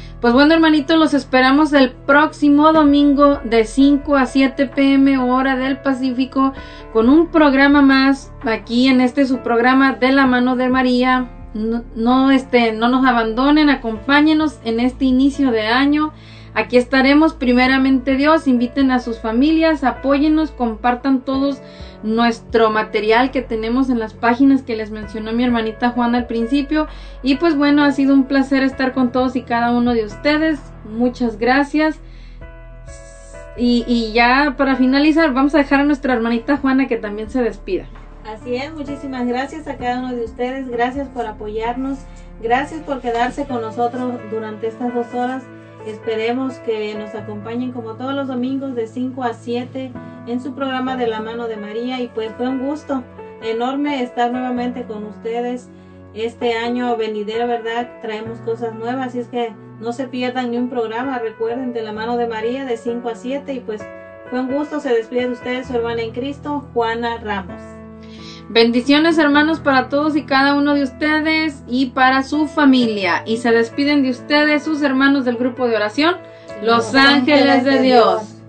Pues bueno, hermanitos, los esperamos el próximo domingo de 5 a 7 pm hora del Pacífico con un programa más aquí en este su programa de la mano de María. No, no, este, no nos abandonen, acompáñenos en este inicio de año. Aquí estaremos primeramente Dios, inviten a sus familias, apóyennos, compartan todos nuestro material que tenemos en las páginas que les mencionó mi hermanita Juana al principio. Y pues bueno, ha sido un placer estar con todos y cada uno de ustedes. Muchas gracias. Y, y ya para finalizar, vamos a dejar a nuestra hermanita Juana que también se despida. Así es, muchísimas gracias a cada uno de ustedes, gracias por apoyarnos, gracias por quedarse con nosotros durante estas dos horas. Esperemos que nos acompañen como todos los domingos de 5 a 7 en su programa de la mano de María y pues fue un gusto enorme estar nuevamente con ustedes. Este año venidero, ¿verdad? Traemos cosas nuevas, así es que no se pierdan ni un programa, recuerden de la mano de María de 5 a 7 y pues fue un gusto, se despide de ustedes su hermana en Cristo, Juana Ramos. Bendiciones hermanos para todos y cada uno de ustedes y para su familia. Y se despiden de ustedes sus hermanos del grupo de oración, los ángeles de Dios.